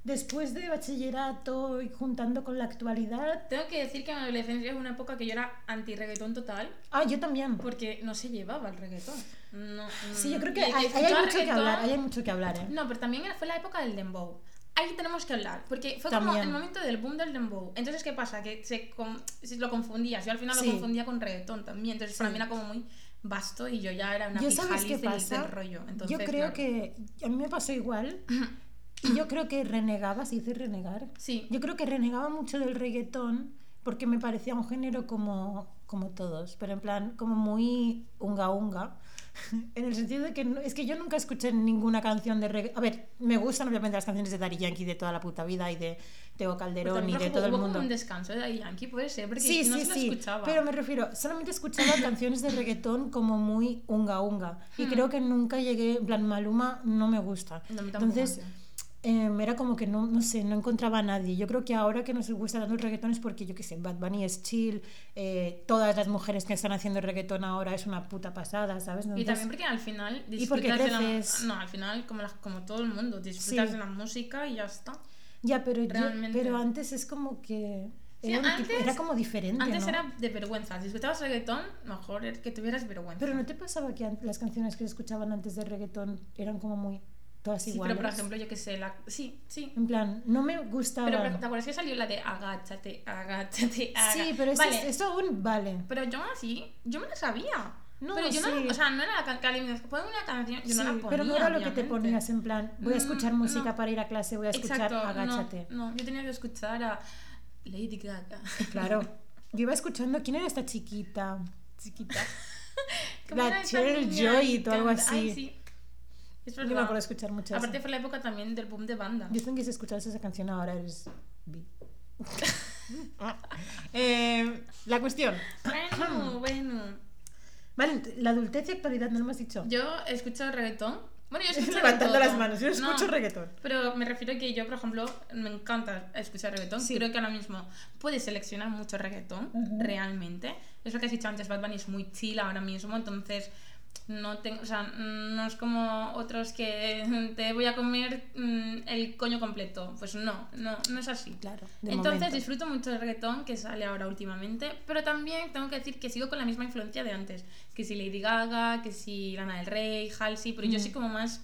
después de bachillerato y juntando con la actualidad. Tengo que decir que mi adolescencia es una época que yo era anti-reggaetón total Ah, yo también. porque no se llevaba el reggaetón. No, Sí, yo mm, creo que hay, hay mucho que hablar, hay mucho que hablar, ¿eh? No, pero también fue la época del dembow. Ahí tenemos que hablar, porque fue como el momento del boom del dembow. Entonces, ¿qué pasa? Que se, con- se lo confundías. Yo al final Sí. lo confundía con reggaetón también. Entonces, para Sí. mí era como muy vasto y yo ya era una Yo sabes pijaliz qué del- pasa. del rollo. Entonces, yo creo claro. que a mí me pasó igual. Y yo creo que renegaba, se dice renegar. Sí. Yo creo que renegaba mucho del reggaetón porque me parecía un género como, como todos, pero en plan como muy unga unga. En el sentido de que no- es que yo nunca escuché ninguna canción de reggaetón. A ver, me gustan obviamente las canciones de Daddy Yankee de toda la puta vida y de Teo Calderón y también, de todo el mundo. como un descanso de Daddy Yankee, puede ser, porque Sí, no sí, se sí. escuchaba. Pero me refiero, solamente escuchaba canciones de reggaetón como muy unga unga. Y Hmm. creo que nunca llegué, en plan, Maluma no me gusta. No, Entonces. Eh, era como que no, no sé, no encontraba a nadie. Yo creo que ahora que nos gusta tanto el reggaetón es porque, yo qué sé, Bad Bunny es chill, eh, todas las mujeres que están haciendo reggaetón ahora es una puta pasada, ¿sabes? Y Entonces, también porque al final Y porque disfrutas de la. No, al final, como, las- como todo el mundo, disfrutas Sí. de la música y ya está. Ya, pero, yo- pero antes es como que... Era, antes- era como diferente, Antes ¿no? era de vergüenza. Si escuchabas reggaetón, mejor que tuvieras vergüenza. Pero ¿no te pasaba que las canciones que se escuchaban antes de reggaetón eran como muy... todas sí, iguales? pero por ejemplo, yo que sé, la... Sí, sí. En plan, no me gustaba. Pero, pero, ¿te acuerdas que salió la de agáchate, agáchate, agáchate? sí, pero eso, vale, aún vale. pero yo así, yo me la sabía. No, pero yo sí. no, o sea, no era la canción, ponme una canción, yo Sí, no la ponía, pero no era lo que te ponías en plan, voy a escuchar Mm, música no. para ir a clase, voy a escuchar Exacto, Agáchate. No, no, yo tenía que escuchar a Lady Gaga. Claro. Yo iba escuchando, ¿quién era esta chiquita? Chiquita. ¿Cómo La Cheryl? Joy o algo así. Ay, sí. Es Yo me verdad. acuerdo de escuchar mucho Aparte fue la época también del boom de banda. Yo tengo que escuchar esa canción ahora, eres... bi. Eh, la cuestión. Bueno, bueno. Vale, la adultez y actualidad, no lo hemos dicho. Yo escucho reggaetón. Bueno, yo escucho Levantando las manos, yo escucho No, reggaetón. Pero me refiero a que yo, por ejemplo, me encanta escuchar reggaetón. Sí. Creo que ahora mismo puedes seleccionar mucho reggaetón, Ujú. realmente. Es lo que has dicho antes, Bad Bunny es muy chill ahora mismo, entonces no tengo, o sea, no es como otros que te voy a comer mm, el coño completo. Pues no, no, no es así. Claro, Entonces momento. disfruto mucho del reggaetón que sale ahora últimamente, pero también tengo que decir que sigo con la misma influencia de antes. Que si Lady Gaga, que si Lana del Rey, Halsey, pero yo Mm. soy como más,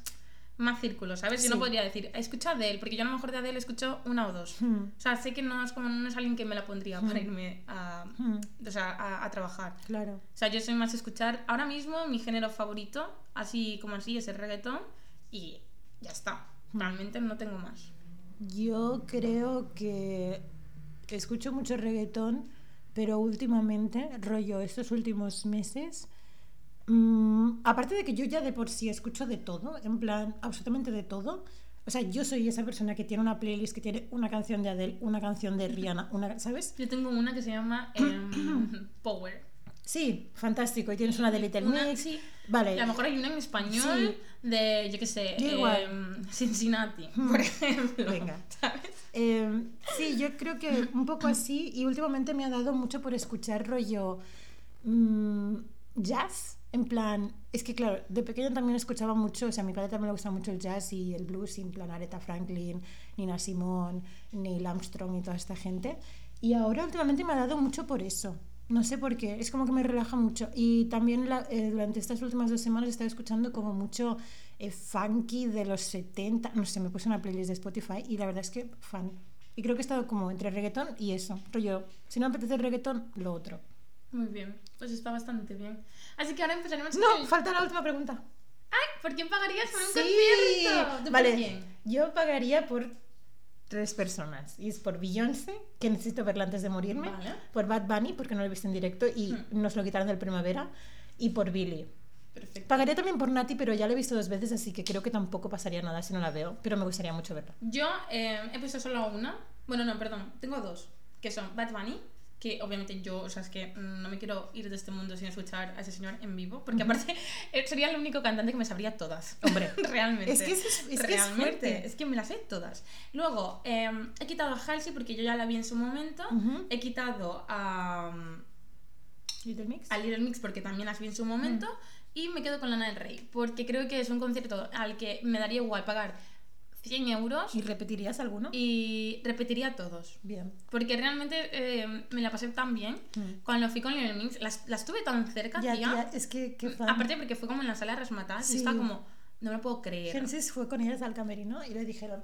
más círculo, ¿sabes? Yo no podría decir, escucha Adele, porque yo a lo mejor de Adele escucho una o dos. Hmm, O sea, sé que no es como no es alguien que me la pondría para irme a, hmm, o sea, a, a trabajar. claro. O sea, yo soy más escuchar, ahora mismo mi género favorito, así como así, es el reggaetón y ya está. Realmente no tengo más. Yo creo que escucho mucho reggaetón, pero últimamente, rollo, estos últimos meses, mm, aparte de que yo ya de por sí escucho de todo, en plan, absolutamente de todo. O sea, yo soy esa persona que tiene una playlist que tiene una canción de Adele, una canción de Rihanna, una, ¿sabes? Yo tengo una que se llama em, Power. Sí, fantástico. Y tienes una de Little Una- Mix. sí. Vale. Y a lo mejor hay una en español Sí. de, yo qué sé, em, Cincinnati, por ejemplo. Venga. ¿Sabes? Eh, sí, yo creo que un poco así y últimamente me ha dado mucho por escuchar rollo mm, jazz. En plan, es que claro, de pequeño también escuchaba mucho, o sea, a mi padre también le gusta mucho el jazz y el blues, en plan Aretha Franklin, Nina Simone, Neil Armstrong y toda esta gente. Y ahora últimamente me ha dado mucho por eso. No sé por qué, es como que me relaja mucho. Y también eh, durante estas últimas dos semanas he estado escuchando como mucho eh, funky de los 70. No sé, me puse una playlist de Spotify y la verdad es que fan. Y creo que he estado como entre reggaetón y eso. Rollo, si no me apetece el reggaetón, lo otro. Muy bien, pues está bastante bien. Así que ahora empezaremos con No, falta la última pregunta. ¡Ay! ¿Por quién pagarías por un Sí. concierto? ¿Tú por Vale, quién? yo pagaría por tres personas. Y es por Beyoncé, que necesito verla antes de morirme. Vale. Por Bad Bunny, porque no lo he visto en directo y Hmm. nos lo quitaron del primavera. Y por Billy. Perfecto. Pagaría también por Nati, pero ya la he visto dos veces, así que creo que tampoco pasaría nada si no la veo. Pero me gustaría mucho verla. Yo eh, he puesto solo una. Bueno, no, perdón. Tengo dos. Que son Bad Bunny. Que obviamente yo, o sea, es que mm, no me quiero ir de este mundo sin escuchar a ese señor en vivo. Porque aparte eh, sería el único cantante que me sabría todas. Hombre, realmente. es que es- es que es fuerte. Es que me las sé todas. Luego, eh, he quitado a Halsey porque yo ya la vi en su momento. He quitado a, Little Mix. a Little Mix porque también las vi en su momento. Y me quedo con Lana del Rey. Porque creo que es un concierto al que me daría igual pagar 100 euros ¿Y repetirías alguno? y repetiría todos. Bien. Porque realmente eh, me la pasé tan bien. Mm. Cuando fui con Lionel Mix, las, las tuve tan cerca, Ya, tía. tía, es que qué fan. Aparte porque fue como en la sala de Rasmatas Sí. y estaba como, no me lo puedo creer. Genesis fue con ellas al camerino y le dijeron,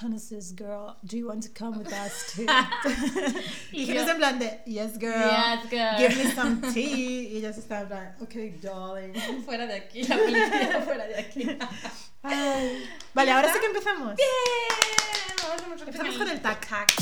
Genesis girl, do you want to come with us too? y yo- en plan de, yes girl, Yes, girl." give me some tea. Y ellas estaban en plan, okay darling. fuera de aquí, la policía fuera de aquí. ¡Bien! Ay. Vale, ahora sí que empezamos. Vamos a Empezamos con el tac. tac.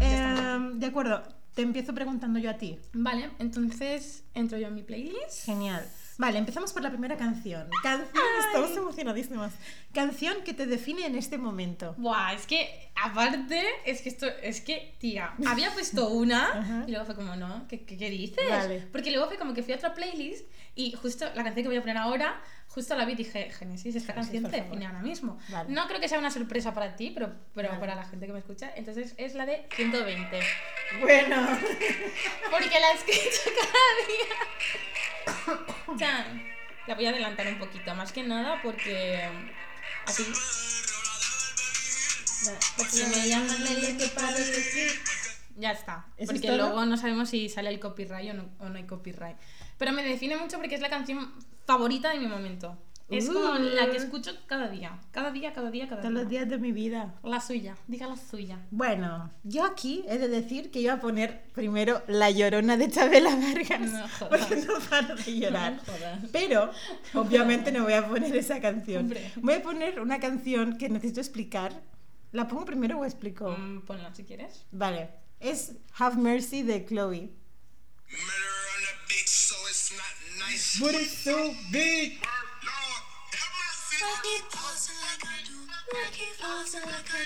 Está. Em, de acuerdo, te empiezo preguntando yo a ti. Vale, entonces entro yo en mi playlist. Genial. Vale, empezamos por la primera canción. Canción, estamos emocionadísimas. Canción que te define en este momento. Buah, es que aparte, es que esto, es que, tía, había puesto una y luego fue como, no, ¿qué, qué, qué dices? Vale. Porque luego fue como que fui a otra playlist y justo la canción que voy a poner ahora, justo la vi y dije, Genesis, esta canción te define ahora mismo. Vale. No creo que sea una sorpresa para ti, pero, pero Vale. para la gente que me escucha, entonces es la de 120. Bueno. Porque la escucho cada día. Chan. La voy a adelantar un poquito, más que nada porque así. Porque me llaman Lele, que parece que- Ya está. ¿Eso es Porque luego no sabemos si sale el copyright o no, o no hay copyright. Pero me define mucho porque es la canción favorita de mi momento. Es como la que Uh. escucho cada día. Cada día, cada día, cada Todos los día. días de mi vida. La suya. Diga la suya. Bueno, yo aquí he de decir que iba a poner primero La Llorona de Chabela Vargas. No jodas. porque no paro de llorar. No jodas. Pero, obviamente, no voy a poner esa canción. Hombre. Voy a poner una canción que necesito explicar. ¿La pongo primero o explico? Mm, ponla si quieres. Vale. Es Have Mercy de Chloe. But it's so big.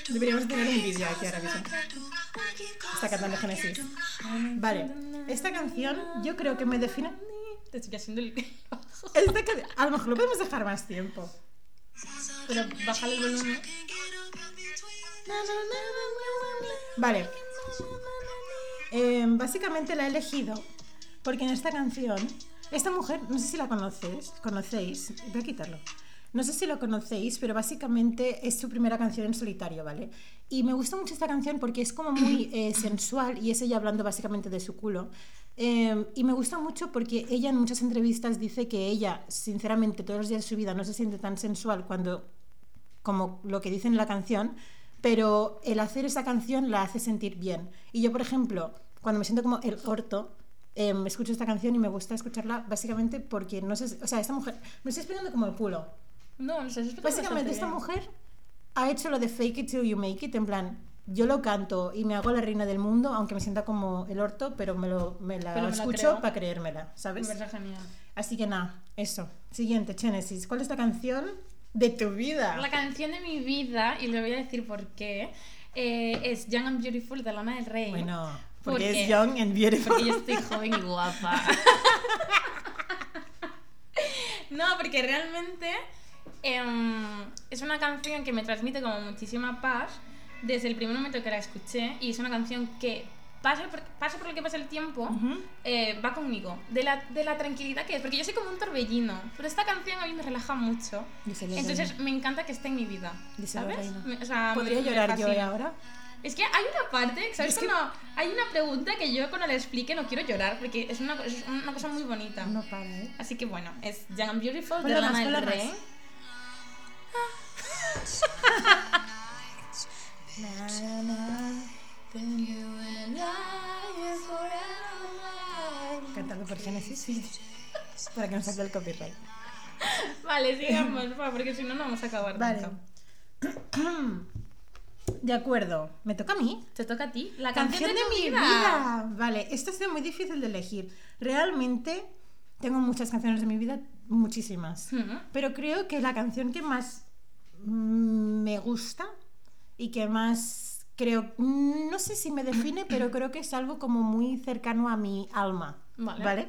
Deberíamos tener un vídeo aquí ahora mismo. Está cantando Genesis. Vale. Esta canción yo creo que me define... Te estoy haciendo el. Esta que... A lo mejor lo podemos dejar más tiempo. Pero bájale el volumen. Vale. Eh, básicamente la he elegido porque en esta canción, esta mujer, no sé si la conoces, conocéis, voy a quitarlo. No sé si lo conocéis, pero básicamente es su primera canción en solitario, ¿vale? Y me gusta mucho esta canción porque es como muy eh, sensual y es ella hablando básicamente de su culo. Eh, y me gusta mucho porque ella en muchas entrevistas dice que ella, sinceramente, todos los días de su vida no se siente tan sensual cuando como lo que dice en la canción, pero el hacer esa canción la hace sentir bien. Y yo, por ejemplo, cuando me siento como el orto, eh, escucho esta canción y me gusta escucharla básicamente porque no sé, o sea, esta mujer, me estoy explicando como el culo. No, no sé, Básicamente esta mujer ha hecho lo de fake it till you make it, en plan, yo lo canto y me hago la reina del mundo, aunque me sienta como el orto, pero me, lo, me la me escucho para creérmela, ¿sabes? Me genial. Así que nada, eso. Siguiente, Genesis. ¿Cuál es la canción de tu vida? La canción de mi vida, y le voy a decir por qué, eh, es Young and Beautiful de Lana del Rey. Bueno, porque Porque- es young and beautiful. Porque yo estoy joven y guapa. no, porque realmente em, es una canción que me transmite como muchísima paz desde el primer momento que la escuché y es una canción que pase por, pase por lo que pase el tiempo Ujú. eh, va conmigo de la, de la tranquilidad que es porque yo soy como un torbellino pero esta canción a mí me relaja mucho Díselo, entonces reina. me encanta que esté en mi vida Díselo, ¿sabes? Me- o sea, Podría llorar yo. ¿eh, ahora. Es que hay una parte, ¿sabes? Es que- Cuando hay una pregunta que yo cuando la explique no quiero llorar porque es una, es una cosa muy bonita. No para, ¿eh? Así que bueno, es Young and Beautiful de Lana del Rey. más. Cantado por Genesis. Para que no saque el copyright. Vale, sigamos, porque si no, no vamos a acabar Vale. nunca. De acuerdo. ¿Me toca a mí? Te toca a ti. La Canción, canción, de, mi vida. Vale, esto ha sido muy difícil de elegir. Realmente tengo muchas canciones de mi vida, muchísimas. Pero creo que la canción que más mm, me gusta y que más creo, mm, no sé si me define, pero creo que es algo como muy cercano a mi alma. Vale.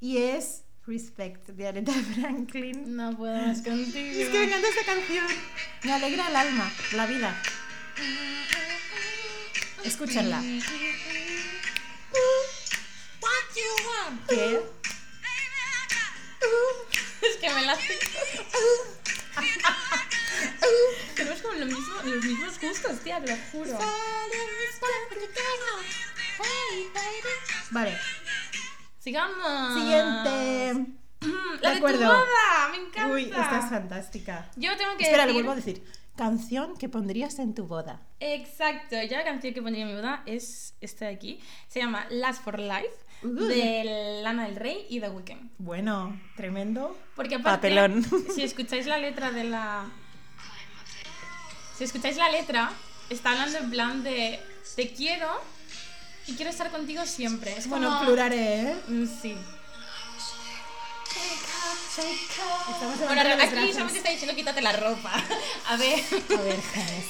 Y es Respect de Aretha Franklin. No puedo más contigo. Es que me encanta esta canción. Me alegra el alma, la vida. Escúchenla. ¿Qué? Es que me la Tenemos como lo mismo, los mismos gustos, tía, te lo juro. Vale, Sigamos. siguiente. La De tu acuerdo. boda, me encanta. Uy, esta es fantástica. Yo tengo que Espera, decir... vuelvo a decir. Canción que pondrías en tu boda. Exacto, yo la canción que pondría en mi boda es esta de aquí. Se llama Last for Life, Uh. de Lana del Rey y The Weeknd. Bueno, tremendo. Porque aparte, Papelón. si escucháis la letra de la... Si escucháis la letra, está hablando en plan de te quiero y quiero estar contigo siempre. Es Bueno, como... pluraré, ¿eh? Mm, Sí. Bueno, aquí solamente está diciendo quítate la ropa. A ver. A ver.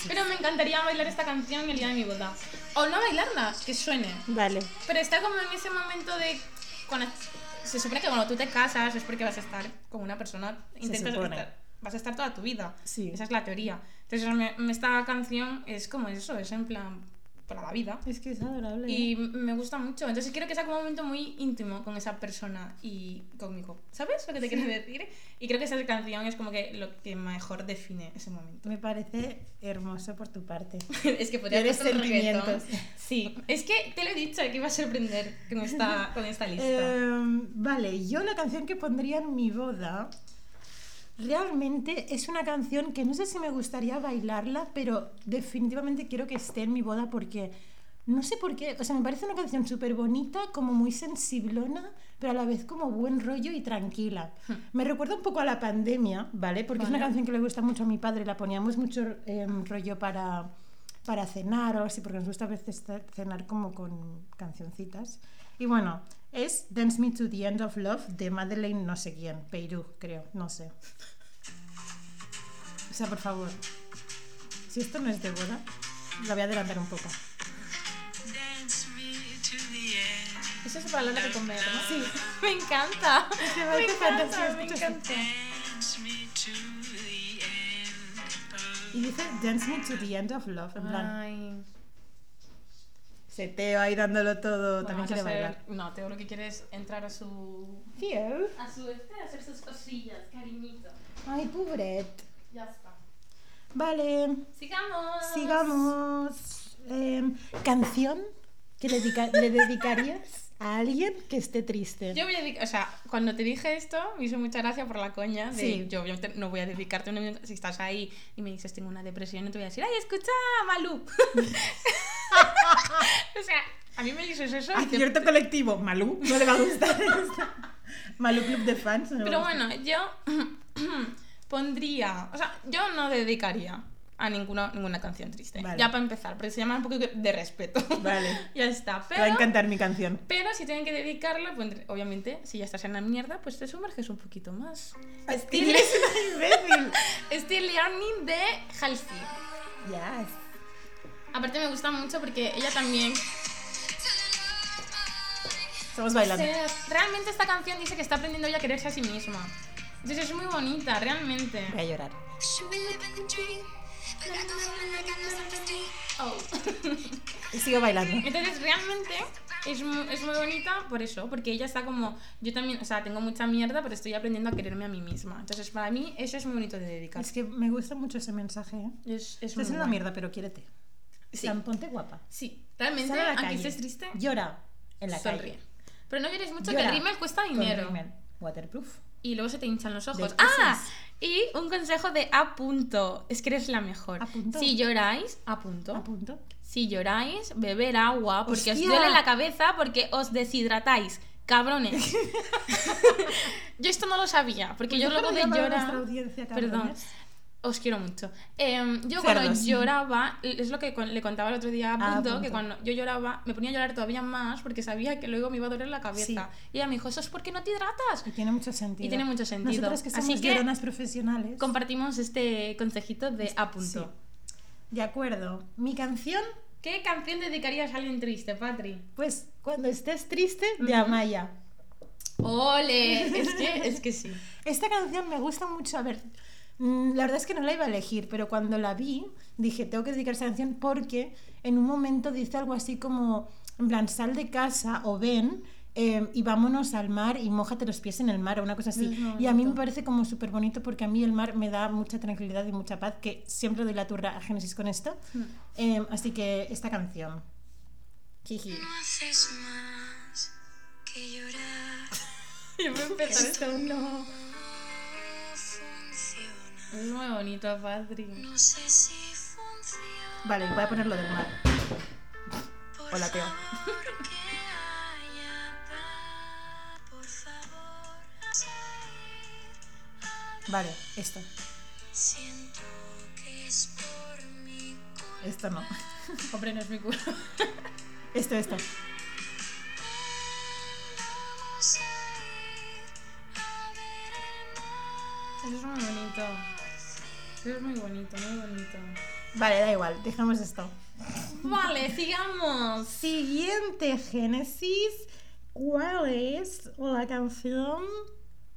Pero me encantaría bailar esta canción el día de mi boda. O no bailarla, que suene. Vale. Pero está como en ese momento de. Cuando, se supone que cuando tú te casas es porque vas a estar con una persona. Intentas estar- vas a estar toda tu vida. Sí. Esa es la teoría. Entonces, me- esta canción es como eso, es en plan para la vida. Es que es adorable. Y ¿eh? me gusta mucho. Entonces quiero que sea como un momento muy íntimo con esa persona y conmigo. ¿Sabes lo que te quiero decir? Y creo que esa canción es como que lo que mejor define ese momento. Me parece hermoso por tu parte. es que podría reggaetón. sentimientos. Sí, es que te lo he dicho que iba a sorprender con esta, con esta lista. Em, vale, yo la canción que pondría en mi boda realmente es una canción que no sé si me gustaría bailarla, pero definitivamente quiero que esté en mi boda porque no sé por qué, o sea, me parece una canción súper bonita, como muy sensiblona, pero a la vez como buen rollo y tranquila. Me recuerda un poco a la pandemia, ¿vale? Porque es una canción que le gusta mucho a mi padre, la poníamos mucho em, rollo para, para cenar o así, porque nos gusta a veces ce- cenar como con cancioncitas. Y bueno, es Dance Me to the End of Love de Madeleine no sé quién, Peirú, creo, no sé. O sea, por favor, si esto no es de boda, la voy a adelantar un poco. Eso es la hora de comer, ¿no? Sí. Me encanta. que me encanta, me encanta. Y dice Dance Me to the End of Love, en plan, Ay. Seteo ahí dándolo todo, Bueno, también quiere hacer- bailar. No, Teo lo que quiere es entrar a su. Tío. A su este, hacer sus cosillas, cariñito. Ay, pobret. Ya está. Vale, Sigamos. sigamos. Em, ¿Canción que le, dedica- le dedicarías a alguien que esté triste? Yo voy a dedicar, o sea, cuando te dije esto, me hizo mucha gracia por la coña de Sí. yo obviamente no voy a dedicarte una si estás ahí y me dices tengo una depresión, no te voy a decir, ay, escucha Malú. o sea, a mí me dices eso A y te- cierto colectivo, Malú, no le va a gustar. Malú Club de Fans. no Pero bueno, yo pondría, o sea, yo no dedicaría a ninguna, ninguna canción triste. Vale. Ya para empezar, porque se llama un poco de respeto. Vale. ya está. Te va a Pero, encantar mi canción. pero si tienen que dedicarla, pues, obviamente, si ya estás en la mierda, pues te sumerges un poquito más. Still es una imbécil. Still Learning de Halsey. Yes. Aparte me gusta mucho porque ella también... Estamos bailando. realmente esta canción dice que está aprendiendo ella a quererse a sí misma. Entonces es muy bonita, realmente. Voy a llorar. Oh. Y sigo bailando. Entonces realmente es muy, es muy bonita por eso, porque ella está como... Yo también, o sea, tengo mucha mierda, pero estoy aprendiendo a quererme a mí misma. Entonces para mí eso es muy bonito de dedicar. Es que me gusta mucho ese mensaje. ¿eh? Es, es Estás muy en la guay. mierda, pero quiérete. Sí. Ponte guapa. Sí, realmente, Sal a la aunque calle. estés triste, Llora en la sonríe. calle. Pero no llores mucho, Llora que el rímel cuesta con dinero. rímel. Waterproof. Y luego se te hinchan los ojos. ¡Ah! Y un consejo de a punto. Es que eres la mejor. ¿A punto? Si lloráis, a punto. A punto. Si lloráis, beber agua porque os ¡Hostia! duele la cabeza porque os deshidratáis. Cabrones. yo esto no lo sabía, porque yo Pues luego de llorar. Perdón. Os quiero mucho. Em, yo Cerdos. cuando lloraba, es lo que le contaba el otro día a Ah, punto, que cuando yo lloraba me ponía a llorar todavía más porque sabía que luego me iba a doler la cabeza. Sí. Y ella me dijo, eso es porque no te hidratas. Y tiene mucho sentido. Y tiene mucho sentido. Nosotras que somos Así que- lloronas profesionales. Compartimos este consejito de a punto. Sí. De acuerdo. Mi canción, ¿Qué canción dedicarías a alguien triste, Patri? pues cuando estés triste, de Amaya. ¡Ole! Es que, es que sí. Esta canción me gusta mucho. A ver, la verdad es que no la iba a elegir, pero cuando la vi, dije, tengo que dedicar esta canción porque en un momento dice algo así como, en plan, sal de casa o ven eh, y vámonos al mar y mójate los pies en el mar o una cosa así. Y a mí me parece como súper bonito porque a mí el mar me da mucha tranquilidad y mucha paz, que siempre doy la turra a Génesis con esto. Mm. Eh, así que esta canción. Jiji. No haces más que llorar. Yo voy a empezar. Esto no. Muy bonito, Patri. No sé si funciona. Vale, voy a ponerlo paz. Por favor, haz ir. Vale, esto. Siento que es por mi culpa. Esto no. Hombre, no es mi culo. Esto, esto. Vamos a ir a ver el mar. Eso es muy bonito. Es muy bonito, muy bonito. Vale, da igual, dejamos esto. Vale, sigamos. Siguiente Génesis. ¿Cuál es la canción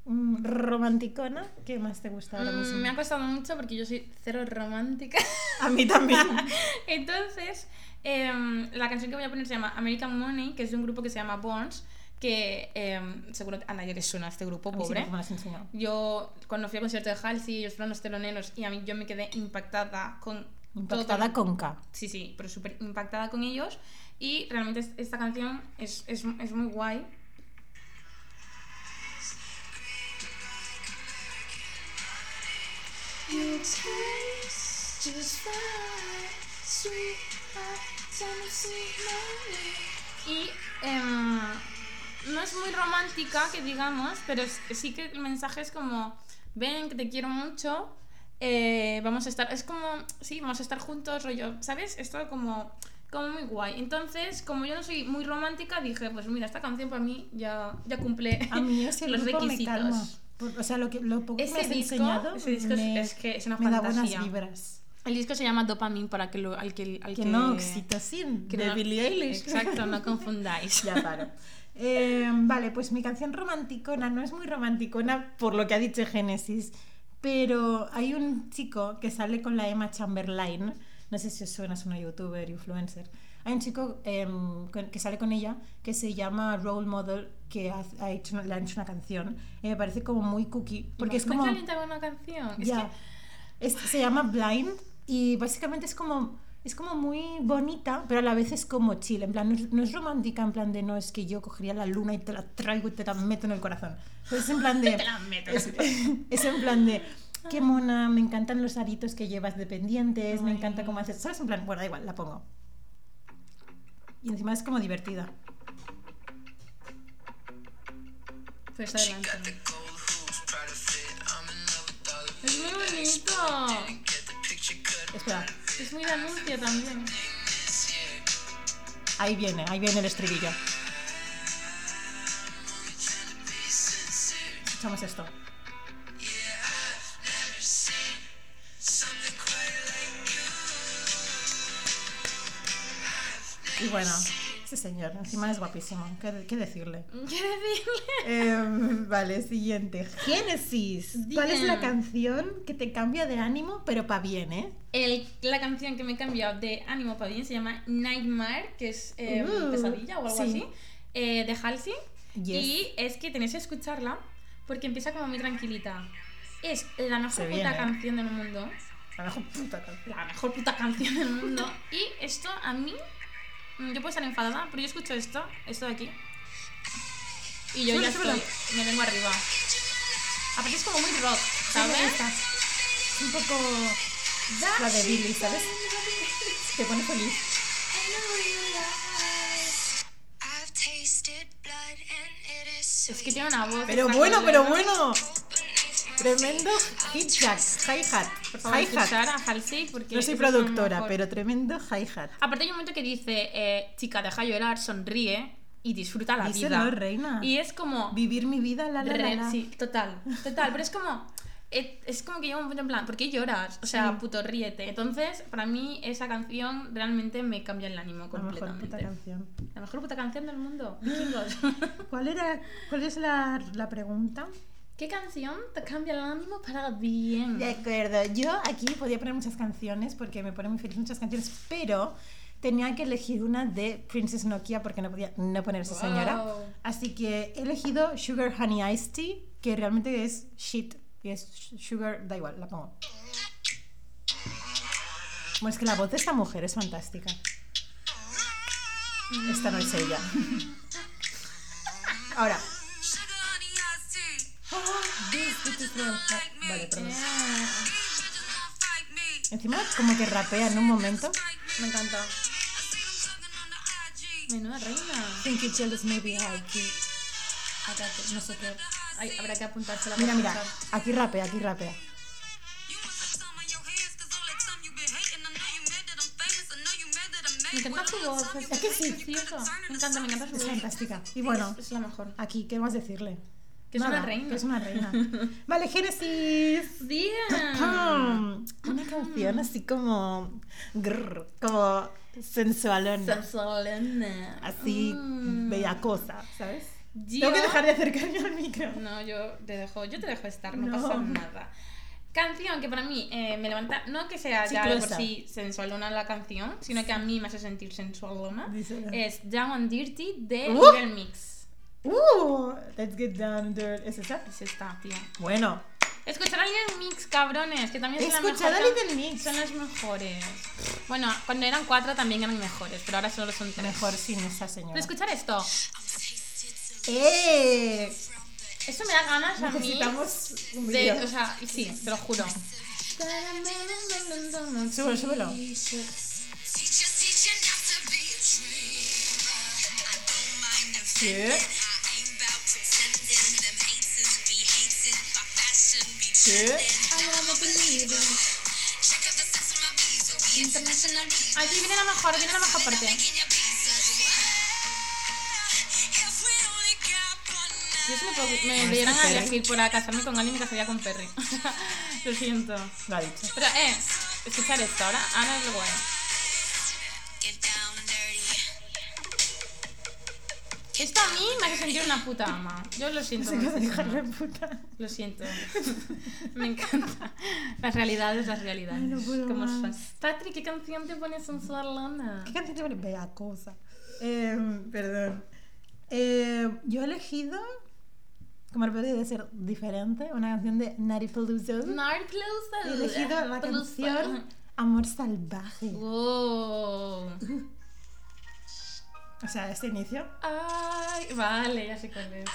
mm, romanticona que más te gusta ahora mismo? Mm, me ha costado mucho porque yo soy cero romántica. A mí también. Entonces, em, la canción que voy a poner se llama American Money, que es de un grupo que se llama Bones, que em, seguro a nadie le suena este grupo, A mí sí, pobre. me. Yo, cuando fui al concierto de Halsey, ellos fueron los teloneros y a mí yo me quedé impactada con Impactada todo. con K. Sí, sí, pero súper impactada con ellos. Y realmente es- esta canción es, es, es muy guay. Y em, no es muy romántica, que digamos, pero es- sí que el mensaje es como, ven, que te quiero mucho, eh, vamos a estar, es como, sí, vamos a estar juntos, rollo, ¿sabes? Esto como, como muy guay. Entonces, como yo no soy muy romántica, dije, pues mira, esta canción para mí ya, ya cumple A mí ese los grupo me requisitos. calma. Por- O sea, lo, que, lo poco que me Ese has disco- enseñado ese disco es- me, es que es una me da buenas fantasía. vibras. El disco se llama Dopamine para que lo, al que... Al Que que no, oxitocin, que de no- Billie Eilish. Exacto, no confundáis. Ya paro. Eh, vale, pues mi canción romanticona no es muy romanticona por lo que ha dicho Génesis, pero hay un chico que sale con la Emma Chamberlain, no sé si os suena, es una youtuber, influencer. Hay un chico em, que sale con ella que se llama Role Model, que ha, ha hecho, le han hecho una canción y me parece como muy cookie, porque es como... Una canción. Es Ya. que Es- se llama Blind y básicamente es como es como muy bonita, pero a la vez es como chill, en plan no es, no es romántica en plan de no es que yo cogería la luna y te la traigo y te la meto en el corazón. Pero es en plan de Te la meto. es, es en plan de qué mona, me encantan los aritos que llevas de pendientes, me encanta cómo haces, ¿sabes? En plan, bueno, da igual, la pongo. Y encima es como divertida. Pues adelante. Es muy bonito. Espera, Es muy de anuncio también. Ahí viene, ahí viene el estribillo. Escuchamos esto. Y bueno, este señor encima es guapísimo, ¿qué, qué decirle? ¿Qué decirle? Em, vale, siguiente. Génesis. ¿Cuál es la canción que te cambia de ánimo, pero para bien, eh? El- la canción que me he cambiado de ánimo para bien se llama Nightmare, que es eh, Uh, pesadilla o algo sí. así, eh, de Halsey. Yes. Y es que tenéis que escucharla porque empieza como muy tranquilita. Es la mejor puta viene. canción del mundo. La mejor puta canción. la mejor puta canción del mundo. Y esto a mí, yo puedo estar enfadada, pero yo escucho esto, esto de aquí. Y yo Sí, ya es estoy, me vengo arriba. Aparte es como muy rock, ¿Sabes? ¿sabes? Es un poco la de Billy, ¿sabes? Te pone feliz. Es que tiene una voz. Pero bueno, pero bueno. Tremendo hit jack, hi-hat. Hi-hat. a Halsey porque... No soy productora, pero tremendo hi-hat. Aparte hay un momento que dice, eh, chica, deja llorar, sonríe y disfruta la Díselo, vida. reina. Y es como... Vivir mi vida, la la la. La. Sí, total, total, pero es como... eh, Es como que llega un punto en plan, ¿por qué lloras? O sea, Sí. puto ríete. Entonces, para mí, esa canción realmente me cambia el ánimo La mejor completamente. puta canción. La mejor puta canción del mundo. Vikingos. ¿Cuál era? ¿Cuál es la, la pregunta? ¿Qué canción te cambia el ánimo para bien? De acuerdo, yo aquí podía poner muchas canciones porque me ponen muy feliz muchas canciones, pero tenía que elegir una de Princess Nokia porque no podía no poner esa señora. Así que he elegido Sugar Honey Iced Tea, que realmente es shit. Y es sugar, da igual, la pongo. Bueno, es que la voz de esta mujer es fantástica. Esta no es ella. Ahora. Vale, perdón. Encima como que rapea en un momento. Me encanta. Menuda reina. Think you jealous, maybe I No sé qué. Ay, habrá que apuntársela. Mira, mira, aquí rapea, aquí rapea. Me encanta su voz. Es, Es que sí. precioso. Me encanta, me encanta su Es voz. fantástica. Y bueno, Es, es la mejor. aquí, ¿qué más decirle? Que es una reina. Que es una reina. Vale, Génesis. Bien. Una canción así como. grrr, como sensualona. Sensualona. Así, Mm. bella cosa, ¿sabes? Yo- Tengo que dejar de acercarme al micro. No, yo te dejo, yo te dejo estar, no, No. pasa nada. Canción que para mí eh, me levanta, no que sea ya de por Chiclosa. sí sensualona la canción, sino que a mí me hace sentir sensualona, Díselo. es Down and Dirty de Uh. Little Mix. Uh, let's get down and dirty. ¿Es esa? Es esta, tía. Bueno, Escuchar a Little Mix, cabrones, que también son la mejor escuchado a Little Mix. Son las mejores. Bueno, cuando eran cuatro también eran mejores, pero ahora solo son tres. mejor sin esa señora. Pero escuchar esto, ¡Eh! eso me da ganas a mí Necesitamos un de, vídeo. o sea, sí, te lo juro. Súbelo, súbelo. ¿Qué? ¿Qué? Aquí viene la mejor, viene la mejor parte. Yo si me, me dieran a elegir para casarme con alguien, me casaría con Perry. Lo siento. Lo ha dicho. Pero, eh, escuchar esto ahora, ahora es lo guay. Esto a mí me hace sentir una puta ama. Yo lo siento. Se acaba de muchísimo. dejar de puta. Lo siento. Me encanta. Las realidades, las realidades. Ay, no puedo ¿Cómo más. son? Patri, ¿qué canción te pones sensualona? ¿Qué canción te pone? Bella cosa. Eh, perdón. Eh, yo he elegido, como no puede ser diferente, una canción de Nari Peluso. Peluso. He elegido la canción Amor Salvaje. Wow. O sea, este inicio. Ay, vale, ya sé cuál es.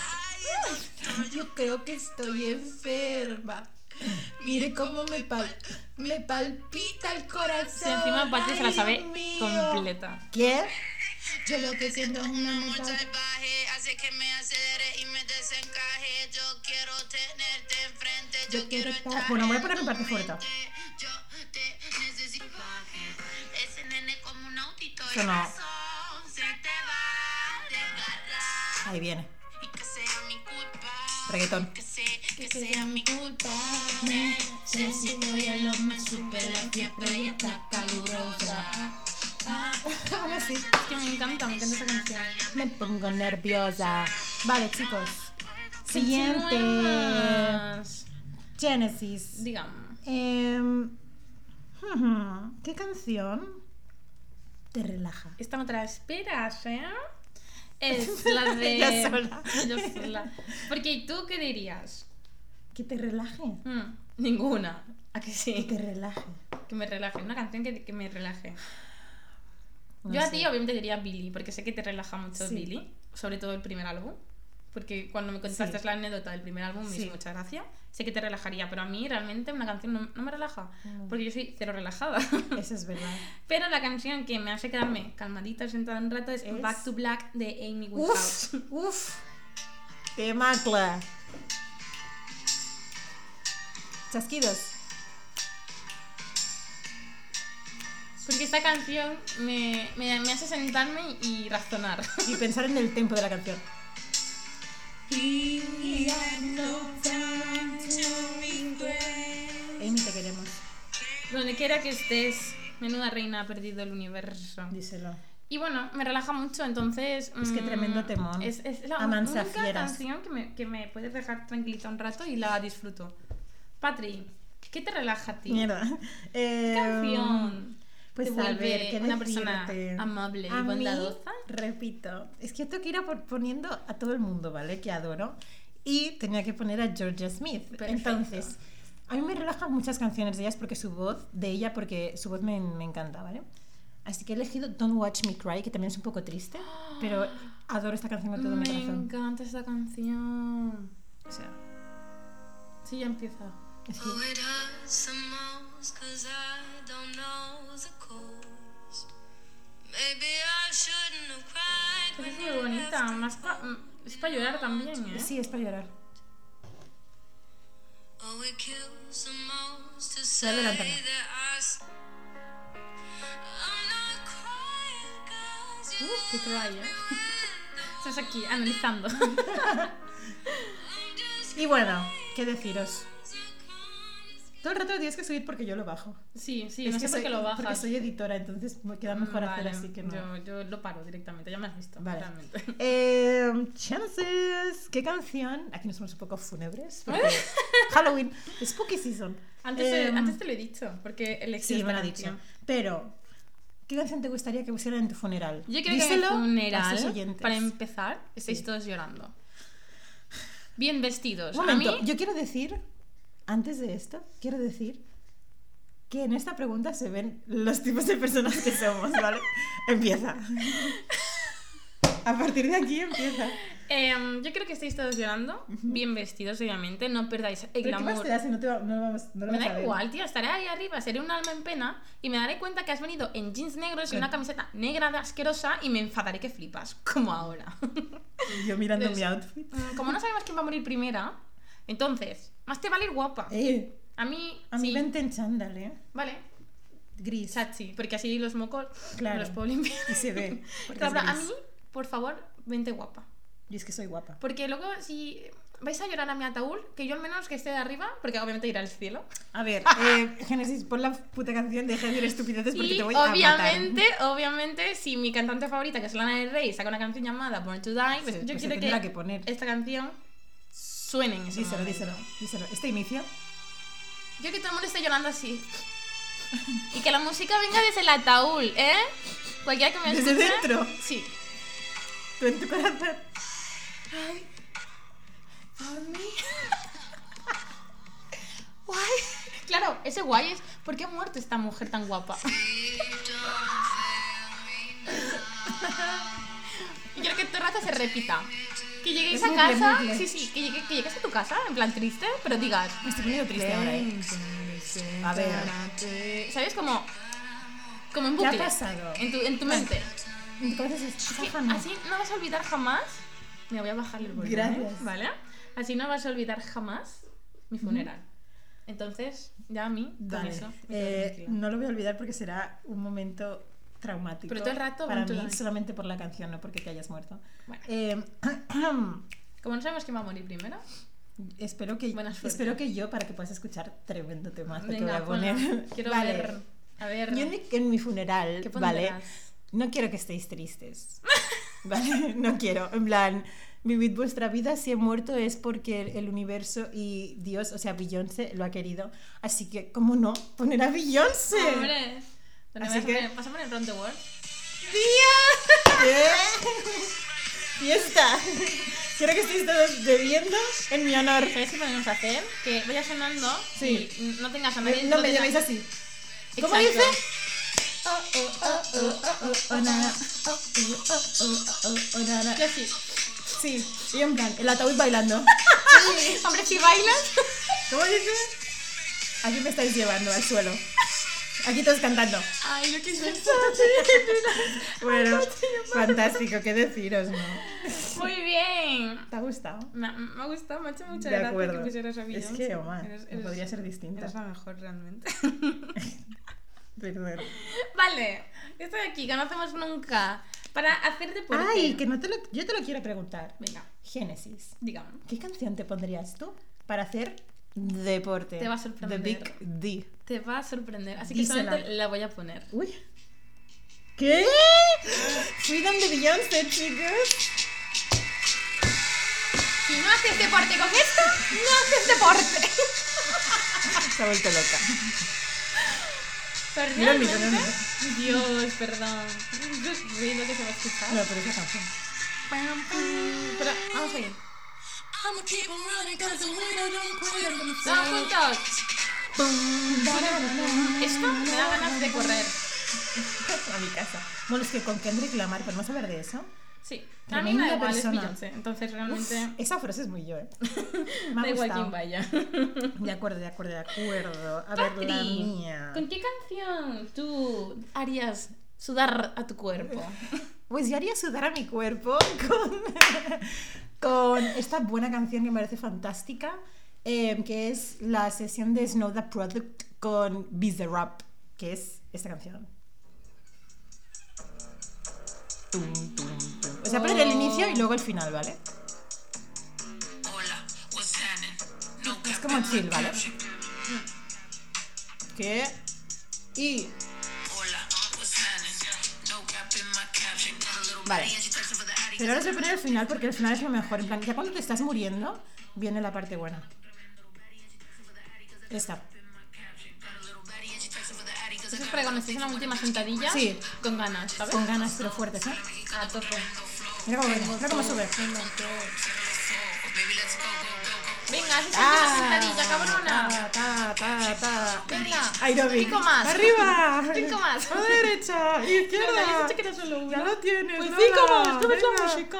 Yo creo que estoy enferma. Mire cómo me, pal me palpita el corazón. Sí, encima Patri se la sabe mío. completa. ¿Qué? Yo lo que siento es una Amor mucha... salvaje hace que me acelere y me desencaje. Yo quiero tenerte enfrente. Yo, Yo quiero quiero estar... Bueno, voy a poner mi parte favorita. Yo te necesito. Ese nene como un autito. Eso no. Ahí viene. Y que sea mi culpa. Reggaetón. Que, sea, que sea mi culpa. Necesito ya lo más super la fiebre y está calurosa. Ahora sí. Es que me encanta, me encanta esa canción. Me pongo nerviosa. Vale, chicos. Siguiente. Genesis. Digamos. Em, ¿Qué canción te relaja? Esta no te la esperas, ¿eh? Es la de. Ella sola. Yo sola. Porque tú, ¿qué dirías? Que te relaje. Mm, ninguna. ¿A que Que sí? te relaje. Que me relaje. Una canción que, que me relaje. No Yo a ti obviamente diría Billy, porque sé que te relaja mucho Sí. Billy, sobre todo el primer álbum. Porque cuando me contaste Sí. la anécdota del primer álbum me hizo mucha gracia. Sé que te relajaría, pero a mí realmente una canción no, no me relaja. No. Porque yo soy cero relajada. Eso es verdad. pero la canción que me hace quedarme calmadita sentada un rato es, Es- Back to Black de Amy Winehouse. Uf, uf. Temacla. Chasquidos. Porque esta canción me, me, me hace sentarme y razonar. Y pensar en el tempo de la canción. Amy, te queremos. Donde quiera que estés, menuda reina ha perdido el universo. Díselo. Y bueno, me relaja mucho, entonces... Es que mm, tremendo temón. Es, es la única canción que me, que me puedes dejar tranquilita un rato y la disfruto. Patri, ¿qué te relaja a ti? Mierda. ¿Qué Eh, canción Pues te a ver, ¿qué una persona amable y mí, bondadosa? repito, es que tengo que ir poniendo a todo el mundo, ¿vale? Que adoro. Y tenía que poner a Georgia Smith. Perfecto. Entonces, a mí me relajan muchas canciones de ellas porque su voz, de ella, porque su voz me, me encanta, ¿vale? Así que he elegido Don't Watch Me Cry, que también es un poco triste, pero adoro esta canción con todo mi Me corazón. encanta esta canción. O sea, Sí, ya empieza. Es que Oh, it hurts the most 'cause I don't know the cause. Maybe I shouldn't have cried Pero when es you muy bonita, left. más pa- mm, es para llorar también, ¿eh? sí, es para llorar. Crying 'cause you Uh, qué cry, ¿eh? Estás aquí analizando. Y bueno, ¿qué deciros? Todo el rato lo tienes que subir porque yo lo bajo. Sí, sí, Es no sé que por qué lo bajas. Porque soy editora, entonces me queda mejor hacer Vale, así que no. Yo, yo lo paro directamente, ya me has visto. Vale. Realmente. Eh, chances. ¿Qué canción? Aquí nos somos un poco fúnebres. porque Halloween, Spooky Season. Antes, Eh, te, antes te lo he dicho, porque elegí Sí, me lo ha dicho. Pero, ¿qué canción te gustaría que pusieran en tu funeral? Yo Díselo que en a funeral, para empezar, estáis Sí. todos llorando. Bien vestidos. Un a momento, mí, yo quiero decir, antes de esto, quiero decir que en esta pregunta se ven los tipos de personas que somos, ¿vale? empieza. A partir de aquí empieza. em, yo creo que estáis todos llorando, bien vestidos, obviamente. No perdáis el ¿Pero qué más glamour. te no, te va- no lo vamos, no lo Me a da ver? igual, tío, estaré ahí arriba, seré un alma en pena y me daré cuenta que has venido en jeans negros y una camiseta negra de asquerosa y me enfadaré que flipas, como ahora. Yo mirando Pues- mi outfit. Como no sabemos quién va a morir primera, entonces, más te vale ir guapa. Eh, A mí, a mí sí, vente en chándal, ¿eh? vale, Gris. Sachi, porque así los mocos Claro. los puedo limpiar. Y se ve. Claro, a mí, por favor, vente guapa. Y es que soy guapa. Porque luego, si vais a llorar a mi ataúd, que yo al menos que esté de arriba, porque obviamente iré al cielo. A ver, eh, Génesis, pon la puta canción, deja de decir estupideces porque Y te voy a matar. obviamente, obviamente, si mi cantante favorita, que es Lana del Rey, saca una canción llamada Born to Die, pues Sí, yo pues quiero que, que poner. esta canción suene en ese Díselo, momento. díselo, díselo. Este inicio. Yo que todo el mundo esté llorando así. Y que la música venga desde el ataúd, ¿eh? Cualquiera que me Desde dentro. Sí. Tú en tu corazón. Ay, por mí. Guay. Claro, ese guay es ¿por qué ha muerto esta mujer tan guapa? y quiero que el rato se repita. Que lleguéis Es a bucle, casa, bucle. sí, sí, que, llegue- que llegues a tu casa en plan triste, pero digas, Me estoy poniendo triste ahora, ¿eh? A ver. ¿sabes? Como, como en ¿Qué ha bucle. pasado? En tu, en tu mente. En tu cabeza es Así, Sájame. así no vas a olvidar jamás. Me voy a bajarle el volumen. Gracias. ¿Vale? Así no vas a olvidar jamás mi funeral. Entonces, ya a mí, con Vale. eso. Eh, no lo voy a olvidar porque será un momento traumático. Pero todo el rato Para mí, solamente por la canción, no porque te hayas muerto. Bueno. Eh, Como no sabemos quién va a morir primero, espero, que, espero que yo, para que puedas escuchar tremendo temazo que voy venga, a poner. Quiero Vale. ver. A ver. Yo en mi, en mi funeral, ¿Qué ¿vale? No quiero que estéis tristes. ¿Vale? No quiero. En plan, vivid vuestra vida. Si he muerto es porque el universo y Dios, o sea, Beyoncé, lo ha querido. Así que, ¿cómo no? Poner a Beyoncé. Hombre. ¿Dónde Así que- poner, vas a poner Round the World? ¿Qué? fiesta. Quiero que estéis todos bebiendo en mi honor. ¿Sabes qué podemos hacer? Que vaya sonando Sí. y no tengas a nadie. No me tengas- llaméis así. ¿Cómo Exacto. dice? Yo sí. Sí, y en plan, el ataúd bailando. Hombre, si bailas. ¿Cómo dice? Aquí me estáis llevando al suelo. Aquí todos cantando. Ay, yo qué sé. Bueno, fantástico, qué deciros, ¿no? Muy bien. ¿Te ha gustado? Me, me ha gustado, me ha hecho mucha De gracia acuerdo. que pusieras a Es Beyoncé. que, Omar, Eres- no eres- podría ser distinta. Eres la mejor realmente. Perdón. vale, estoy aquí, que no hacemos nunca. Para hacer deporte. Ay, que no te lo, yo te lo quiero preguntar. Venga, Génesis, dígame. ¿qué canción te pondrías tú para hacer deporte? Te va a sorprender. The Big D. Te va a sorprender, así que Dísela. solamente la voy a poner. Uy. ¿Qué? Freedom de Beyoncé, chicos. Si no haces deporte con esto, no haces deporte. Se ha vuelto loca. Pero Mira el micro, mira el realmente- Dios, perdón. Yo ruido que se va a escuchar. No, pero es la canción. Pero vamos a ir. I'ma keep on running 'cause the winner don't quit. I'm gonna Todos juntos. Esto me da ganas de correr. A mi casa. Bueno, es que con Kendrick Lamar, ¿podemos hablar de eso? Sí. A mí me da igual, es persona. Beyoncé. Entonces realmente Esa frase es muy yo, ¿eh? Me ha da igual gustado. quién vaya. De acuerdo, de acuerdo, de acuerdo. A ver, la Patri, mía. ¿con qué canción tú harías sudar a tu cuerpo? Pues yo haría sudar a mi cuerpo con, con esta buena canción que me parece fantástica, eh, que es la sesión de Snow the Product con Biz the Rap, que es esta canción. Tum, tum, tum. O sea, poner el inicio y luego el final, ¿vale? Es como chill, ¿vale? Que... Y... Vale. Pero ahora os voy a poner el final porque el final es lo mejor. En plan, ya cuando te estás muriendo, viene la parte buena. Esta. Eso es para cuando estés en la última sentadilla Sí. con ganas, ¿sabes? Con ganas, pero fuertes, ¿eh? A tope. Mira cómo viene, mira cómo sube. Venga, esa Ah, sentadilla, cabrona. Ta, ta, ta. Venga, Aeróbic. cinco más. Arriba. Cinco más. A la derecha. Izquierda. que solo una. Ya lo tienes. Pues cinco más, ¿tú ves la música?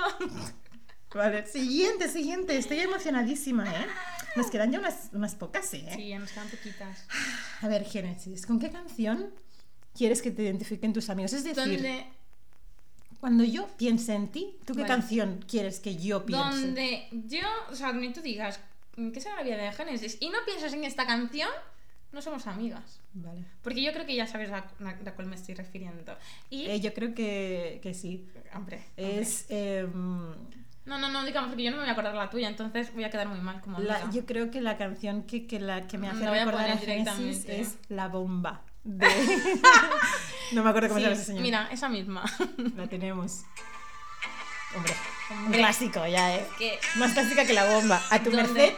Vale, siguiente, siguiente. Estoy emocionadísima, ¿eh? Nos quedan ya unas, unas pocas, ¿eh? Sí, ya nos quedan poquitas. A ver, Génesis, ¿con qué canción quieres que te identifiquen tus amigos? Es decir, Donde, cuando yo piense en ti, ¿tú qué Vale. canción quieres que yo piense? donde yo, o sea, ni tú digas, ¿qué será la vida de Génesis? Y no piensas en esta canción, no somos amigas. Vale. Porque yo creo que ya sabes a la, la cual me estoy refiriendo. Y, Eh, yo creo que, que sí. hombre, hombre. Es. em, No, no, no, digamos, porque yo no me voy a acordar la tuya, entonces voy a quedar muy mal como la- yo creo que la canción que, que, la, que me hace voy a recordar a Génesis es La Bomba. De... no me acuerdo cómo se llama ese Sí, señor. mira, esa misma. La tenemos. Hombre, un clásico ya, ¿eh? que Más clásica que La Bomba. A tu ¿Dónde? merced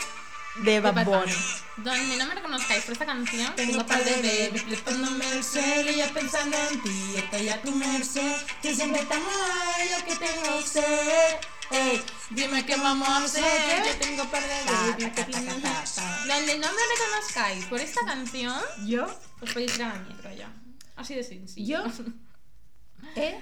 de Bad Bunny. Donde no me reconozcáis por esta canción, Tengo par de bebés, flipándome el suelo y ya pensando en ti. Estoy a tu merced, que siempre tan mal, yo que tengo sed. Ey, dime qué vamos a hacer. Yo tengo par de bebés. Donde no me reconozcáis por esta canción, Yo os podéis ir a la mierda ya. Así de sencillo. Yo he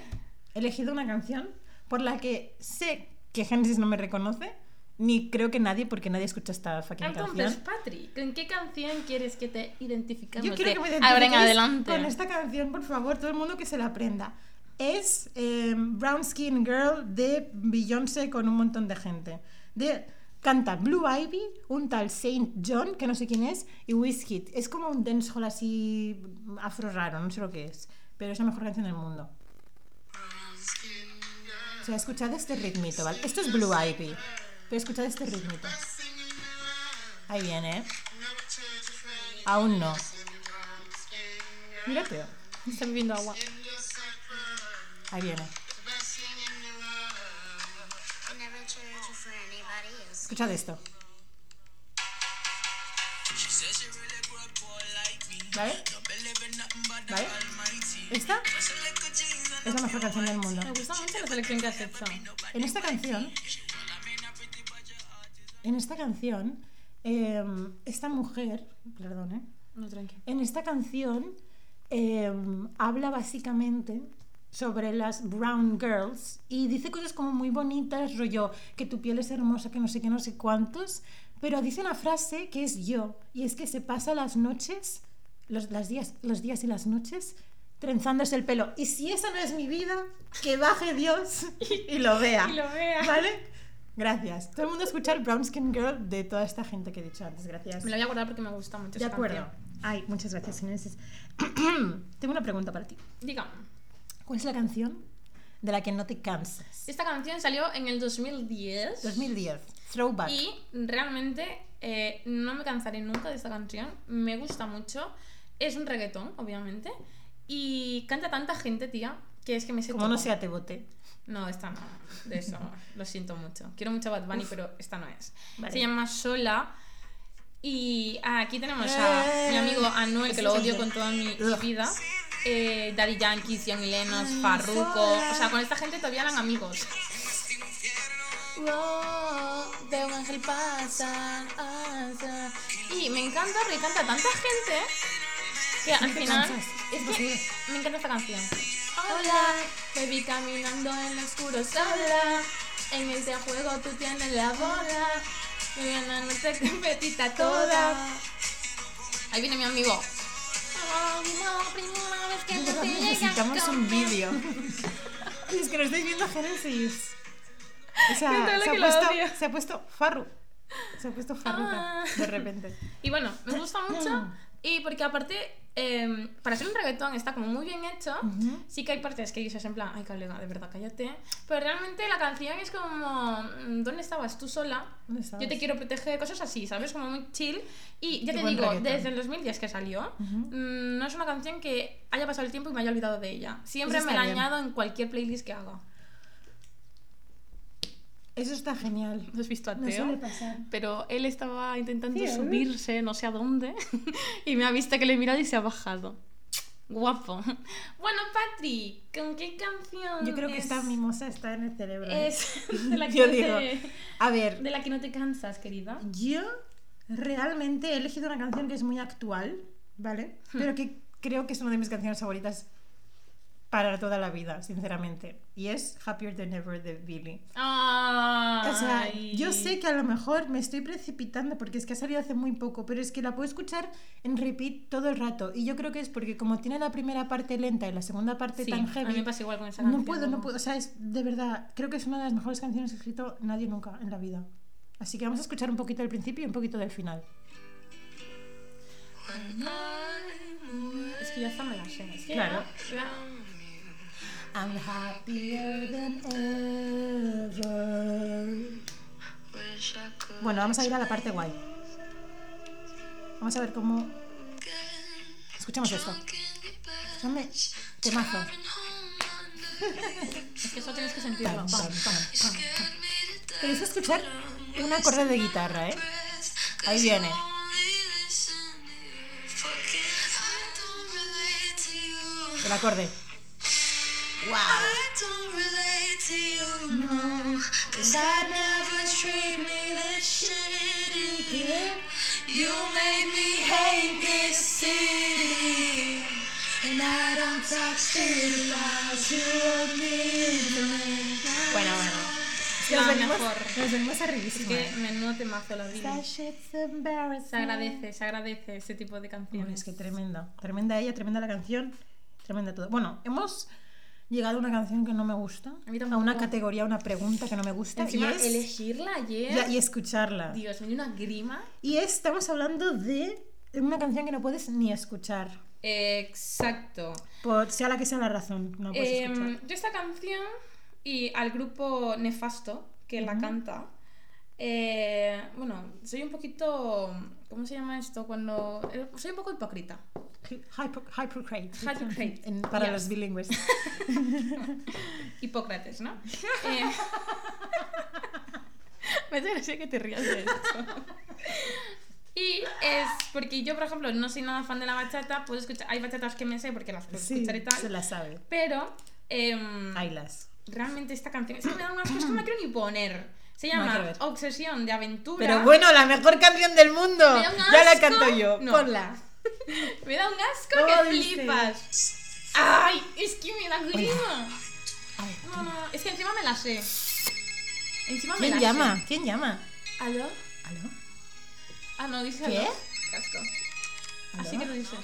elegido una canción por la que sé que Genesis no me reconoce, ni creo que nadie, porque nadie escucha esta fucking Entonces, canción. Patri, ¿con qué canción quieres que te identifiquemos? Yo quiero que me identifiquéis adelante. con esta canción, por favor, todo el mundo que se la aprenda. Es eh, Brown Skin Girl de Beyoncé con un montón de gente. De, canta Blue Ivy, un tal Saint John, que no sé quién es, y Wizkid. Es como un dancehall así afro raro, no sé lo que es, pero es la mejor canción del mundo. O sea, escuchad este ritmito, ¿vale? Esto es Blue Ivy, pero escuchad este ritmito. Ahí viene, ¿eh? Aún no. Mírate. Está bebiendo agua. Ahí viene. Escuchad esto. ¿Vale? ¿Vale? ¿Esta? Es la mejor canción del mundo. Me gusta mucho la selección que has hecho. En esta canción, en esta canción, eh, esta mujer, perdón, ¿eh? No, tranqui. En esta canción eh, habla básicamente sobre las brown girls y dice cosas como muy bonitas, rollo que tu piel es hermosa, que no sé qué, no sé cuántos, pero dice una frase que es yo y es que se pasa las noches, los, las días, los días y las noches trenzándose el pelo. Y si esa no es mi vida, que baje Dios y lo vea. Y lo vea. ¿Vale? Gracias. Todo el mundo escucha el Brown Skin Girl de toda esta gente que he dicho antes. Gracias. Me la voy a guardar porque me gusta mucho De acuerdo. canción. Ay, muchas gracias, Inés. Tengo una pregunta para ti. Diga. ¿Cuál es la canción de la que no te cansas? Esta canción salió en el 2010. 2010. Throwback. Y realmente eh, no me cansaré nunca de esta canción. Me gusta mucho. Es un reggaetón, obviamente. Y canta tanta gente, tía, que es que me sé Como no sea te bote. No, esta no. De eso lo siento mucho. Quiero mucho a Bad Bunny, pero esta no es. Vale. Se llama Sola. Y aquí tenemos a mi amigo Anuel, que lo odio con toda mi vida. Eh, Daddy Yankee, Young Lenos, Farruko. O sea, con esta gente todavía eran amigos. Wow, veo un ángel pasar, pasa. Y me encanta porque canta tanta gente que al final es que me encanta esta canción. Hola, te vi caminando en lo oscuro sola. En este juego tú tienes la bola. Me viene a nuestra petita toda. Ahí viene mi amigo. Necesitamos un vídeo. es que no estáis viendo Génesis. O sea, se ha, la puesto, se ha puesto Farru. Se ha puesto Farruka Ah. de repente. Y bueno, me gusta mucho. Y porque aparte, eh, para ser un reggaetón está como muy bien hecho. Ujú. Sí que hay partes que dices en plan, ay, colega, de verdad, cállate. Pero realmente la canción es como, mm, ¿dónde estabas tú sola? Yo te quiero proteger, cosas así, ¿sabes? Como muy chill. Y ya Qué te digo, reggaetón. desde el 2010 que salió, mm, no es una canción que haya pasado el tiempo y me haya olvidado de ella. Siempre me la bien. añado en cualquier playlist que haga. Eso está genial. ¿Lo has visto a No Teo? suele pasar. Pero él estaba intentando Sí, ¿eh? subirse, no sé a dónde, y me ha visto que le he mirado y se ha bajado. Guapo. Bueno, Patri, ¿con qué canción? Yo creo que es- esta mimosa está en el cerebro. ¿eh? Es de la que, Yo no digo, te, a ver, de la que no te cansas, querida. Yo realmente he elegido una canción que es muy actual, ¿vale? Hmm. Pero que creo que es una de mis canciones favoritas para toda la vida, sinceramente. Y es Happier Than Ever de Billy. Ay. O sea, yo sé que a lo mejor me estoy precipitando porque es que ha salido hace muy poco, pero es que la puedo escuchar en repeat todo el rato. Y yo creo que es porque como tiene la primera parte lenta y la segunda parte Sí, tan a mí heavy, me pasa igual con esa no canción, puedo, no puedo. O sea, es de verdad, creo que es una de las mejores canciones que ha escrito nadie nunca en la vida. Así que vamos a escuchar un poquito del principio y un poquito del final. Es que ya hasta me la sé. Que Claro. I'm happier than ever. Bueno, vamos a ir a la parte guay. Vamos a ver cómo. Escuchamos esto. Escúchame, temazo. Es que eso tienes que sentirlo. Death. Queréis escuchar un acorde de guitarra, ¿eh? Ahí viene. El acorde. I don't relate to you, no. Cause I never treat me this shitty. Yeah. You made me hate this city. And I don't talk shit about you or me. Bueno, bueno. Es que La nos venimos, mejor. nos venimos Es arribísima. que menudo temazo la vida. Se agradece, se agradece ese tipo de Bueno, canciones. es que tremenda. Tremenda ella, tremenda la canción, tremenda todo. Bueno, hemos llegado a una canción que no me gusta, A mí a tampoco. una categoría, una pregunta que no me gusta Encima, y, es, elegirla ayer. y escucharla. Dios, me dio una grima. Y estamos hablando de una canción que no puedes ni escuchar, Exacto. por sea la que sea la razón, no puedes Em, escuchar. yo esta canción y al grupo Nefasto, que la canta, eh, bueno, soy un poquito, ¿cómo se llama esto? Cuando... eh, Soy un poco hipócrita. Hypo- En- para yes. los bilingües. Hipócrates, ¿no? Eh, me hace gracia que te rías de esto. Y es porque yo, por ejemplo, no soy nada fan de la bachata, puedo escuchar, hay bachatas que me sé porque las puedo Sí, escuchar y tal, se la sabe. pero Aylas. realmente esta canción es que me da unas cosas que no quiero ni poner. Se No, llama ver. Obsesión de Aventura. Pero bueno, la mejor canción del mundo. Ya la canto yo. No. Ponla. Me da un asco ¿Cómo que dice? flipas. Ay, es que me da grima. No, no, es que encima me la sé. Encima me ¿Quién la llama? sé. ¿Quién llama? ¿Aló? ¿Aló? Ah, no, dice ¿Qué? aló. Casco. Así que lo dice.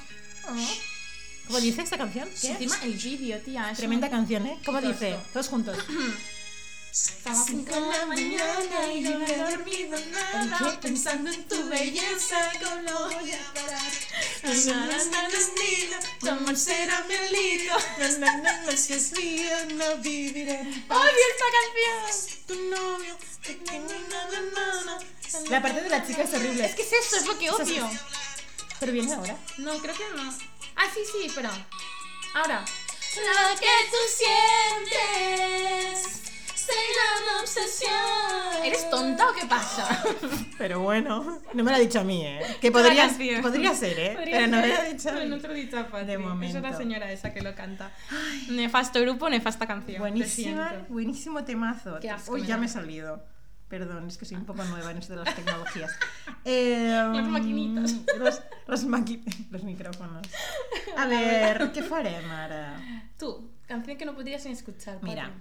¿Cómo dice esta canción? ¿Qué? Encima el vídeo, tía. es Tremenda un- canción, ¿eh? ¿Cómo dice? Todos juntos. Estaba cinco de la mañana y no he dormido nada ¿El pensando en tu belleza ¿Cómo lo voy a parar? Na, na, na, nilo, Tu amor será mi alito Si es mío, no viviré. ¡Odio esta canción! Tu novio. La parte de la chica es horrible. Es que es eso, es lo que odio Pero viene ahora. No, creo que no Ah, sí, sí, espera Ahora Lo que tú sientes Se llama obsesión ¿Eres tonta o qué pasa? Pero bueno, no me lo ha dicho a mí, ¿eh? Que podría, podría ser, ¿eh? Podría Pero no me lo ha dicho mí. no te lo he dicho a Patri. De momento. Es la señora esa que lo canta. Nefasto grupo, nefasta canción. Buenísima, buenísimo temazo. Qué asco Uy, ya me he salido. Perdón, es que soy un poco nueva en esto de las tecnologías. Eh, Las maquinitas. Los, los, maqui- los micrófonos. A ver, ¿qué faré, Mara? Tú, canción que no podrías ni escuchar. Mira,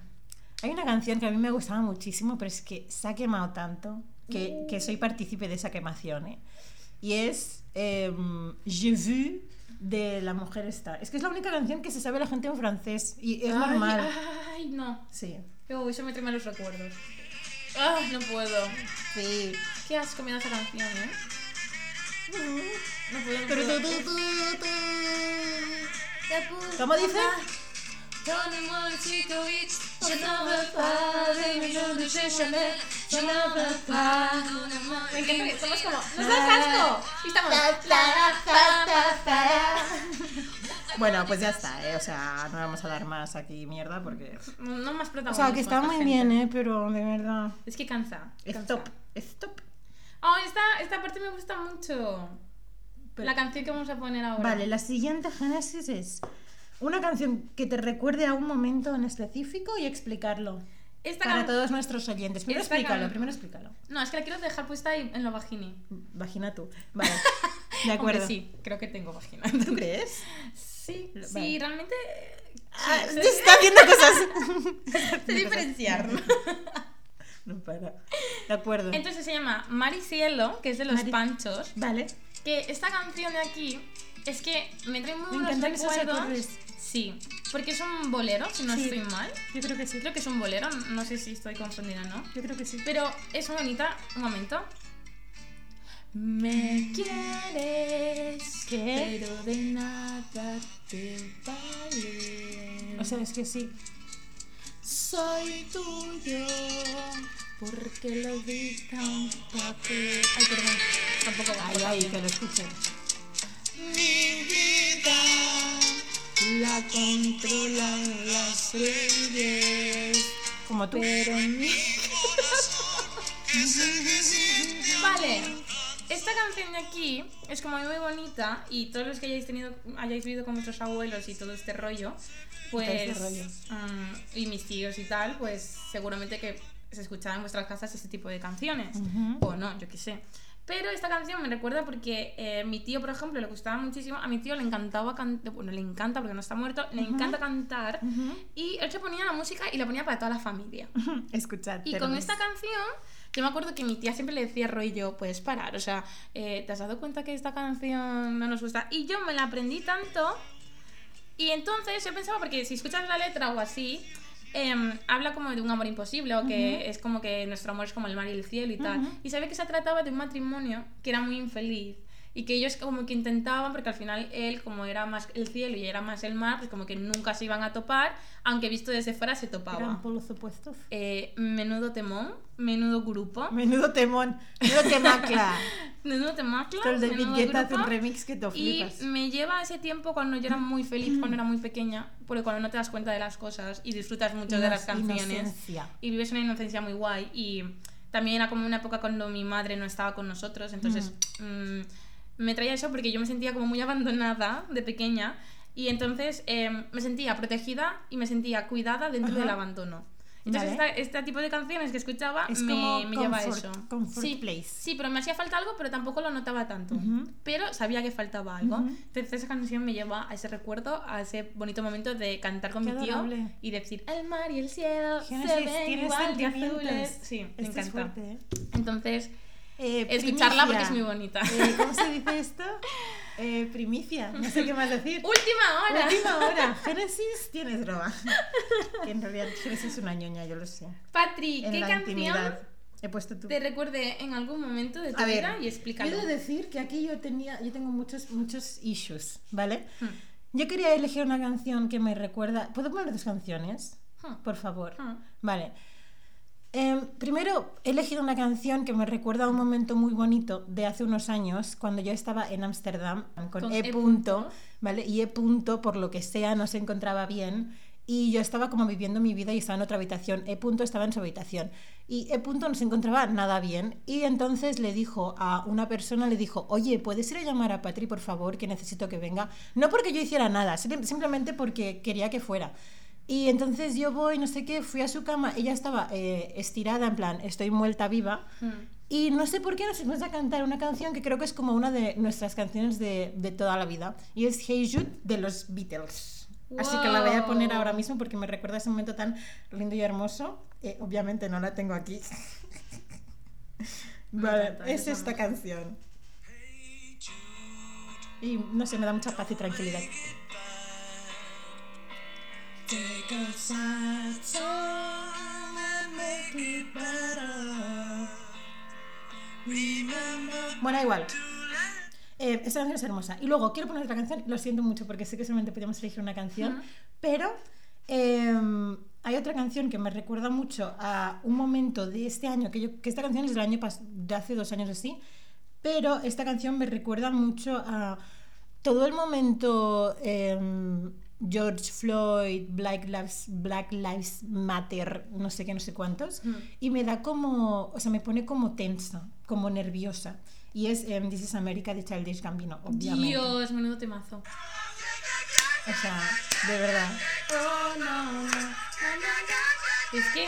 hay una canción que a mí me gustaba muchísimo, pero es que se ha quemado tanto que, que soy partícipe de esa quemación, ¿eh? Y es eh, Je vu de la mujer esta. Es que es la única canción que se sabe la gente en francés y es Ay, normal. Ay, no. Sí. Uy, eso me trae malos recuerdos. Ah, no puedo. Sí. Qué asco me da esa canción, ¿eh? No puedo, no puedo. ¿Cómo dice? Donnez-moi un petit oïd, je n'en veux pas des millions de chez Chanel, je n'en veux pas. Me encanta que estamos como, ¡nos das asco! Y estamos, Bueno, pues ya está, ¿eh? O sea, no vamos a dar más aquí mierda porque... no más O protagonismo. sea, que está esta muy gente. bien, ¿eh? Pero de verdad... Es que cansa. cansa. Stop, stop. Oh, esta, esta parte me gusta mucho. Pero- La canción que vamos a poner ahora. Vale, la siguiente génesis es una canción que te recuerde a un momento en específico y explicarlo. Esta Para can- todos nuestros oyentes. Primero Esta explícalo, can- primero explícalo. No, es que la quiero dejar puesta ahí en la vagina. Vagina tú. Vale, de acuerdo. Hombre, sí, creo que tengo vagina. ¿Tú crees? Sí, Vale. sí, realmente. Ah, sí, está haciendo cosas. sé diferenciar. No para. De acuerdo. Entonces se llama Maricielo, que es de los Mari- Panchos. Vale. Que esta canción de aquí es que me trae muy Me buenos recuerdos. Sí, porque es un bolero, si no Sí. estoy mal. Yo creo que sí. Creo que es un bolero, no sé si estoy confundida, ¿no? Yo creo que sí. Pero es bonita. Un momento. Me quieres, ¿Qué? pero de nada te vale. O sea, es que sí. soy tuyo porque lo vi tan papel. Ay, perdón, tampoco va. Ay, ay, que lo escuchen. Mi vida la controlan las leyes, Como tú. pero mi Vale, esta canción de aquí es como muy bonita y todos los que hayáis tenido, hayáis vivido con vuestros abuelos y todo este rollo, pues este rollo. mm, y mis tíos y tal, pues seguramente que se escuchaban en vuestras casas este tipo de canciones o no, yo qué sé. Pero esta canción me recuerda porque eh, mi tío, por ejemplo, le gustaba muchísimo. A mi tío le encantaba cantar, bueno, le encanta porque no está muerto, le encanta cantar. Ujú. Y él se ponía la música y la ponía para toda la familia. Escuchad. Y con esta canción, yo me acuerdo que mi tía siempre le decía rollo, puedes parar, o sea, eh, ¿te has dado cuenta que esta canción no nos gusta? Y yo me la aprendí tanto, y entonces yo pensaba, porque si escuchas la letra o así, em, habla como de un amor imposible, o que es como que nuestro amor es como el mar y el cielo y tal. Ujú. Y sabía que se trataba de un matrimonio que era muy infeliz. Y que ellos como que intentaban, porque al final él, como era más el cielo y era más el mar, pues como que nunca se iban a topar, aunque visto desde fuera se Eran topaban. polos opuestos. Eh, menudo temón, menudo grupo, Menudo temón. Menudo temacla. menudo temacla, Esto el de Villeta hace un remix que te Y flipas. me lleva a ese tiempo cuando yo era muy feliz, cuando era muy pequeña, porque cuando no te das cuenta de las cosas y disfrutas mucho de las Inoc- canciones inocencia. y vives una inocencia muy guay. Y también era como una época cuando mi madre no estaba con nosotros, entonces mm, me traía eso porque yo me sentía como muy abandonada de pequeña. Y entonces em, me sentía protegida y me sentía cuidada dentro Ajá. del abandono. Entonces, Vale. esta- este tipo de canciones que escuchaba Es me, como me lleva a eso. comfort sí, place. sí, pero me hacía falta algo, pero tampoco lo notaba tanto. Ujú. Pero sabía que faltaba algo. Ujú. Entonces, esa canción me lleva a ese recuerdo, a ese bonito momento de cantar con Qué mi tío adorable. y decir: El mar y el cielo Génesis, se ven igual de azules. Sí, me Esto es encanta. fuerte, ¿eh? Entonces, Eh, escucharla porque primicia. es muy bonita. Eh, ¿Cómo se dice esto? Eh, primicia, no sé qué más decir. ¡Última hora! Última hora. Génesis tienes droga. Que en realidad Génesis es una ñoña, yo lo sé. Patri, En ¿qué canción intimidad. He puesto tú. te recuerde en algún momento de tu A ver, vida y explícalo? De decir que aquí yo tenía, yo tengo muchos, muchos issues, ¿vale? Hmm. Yo quería elegir una canción que me recuerda. ¿Puedo poner dos canciones? Hmm. Por favor. Hmm. Vale. Em, primero, he elegido una canción que me recuerda a un momento muy bonito de hace unos años, cuando yo estaba en Ámsterdam con, Con E. E. Punto, ¿vale? Y E. Punto, por lo que sea, no se encontraba bien. Y yo estaba como viviendo mi vida y estaba en otra habitación. E. Punto estaba en su habitación. Y E. Punto no se encontraba nada bien. Y entonces le dijo a una persona, le dijo, oye, ¿puedes ir a llamar a Patri, por favor, que necesito que venga? No porque yo hiciera nada, sim- simplemente porque quería que fuera. Y entonces yo voy, no sé qué, fui a su cama, ella estaba eh, estirada, en plan, estoy muerta viva. Hmm. Y no sé por qué nos fuimos a cantar una canción que creo que es como una de nuestras canciones de, de toda la vida. Y es Hey Jude de los Beatles. Así que la voy a poner Wow. ahora mismo porque me recuerda ese momento tan lindo y hermoso. Eh, obviamente no la tengo aquí. Vale, encanta, es esta canción. Y no sé, me da mucha paz y tranquilidad. Take a sad song and make it better. Bueno, da igual. Eh, esta canción es hermosa. Y luego quiero poner otra canción. Lo siento mucho porque sé que solamente podíamos elegir una canción. Pero eh, hay otra canción que me recuerda mucho a un momento de este año. Que, yo, que esta canción es del año de hace dos años así. Pero esta canción me recuerda mucho a todo el momento em, George Floyd, Black Lives, Black Lives Matter, no sé qué, no sé cuántos. Mm. Y me da como, o sea, me pone como tensa, como nerviosa. Y es em, This is America de Childish Gambino, obviamente. Dios, menudo temazo. O sea, de verdad. Oh, no, no. Es que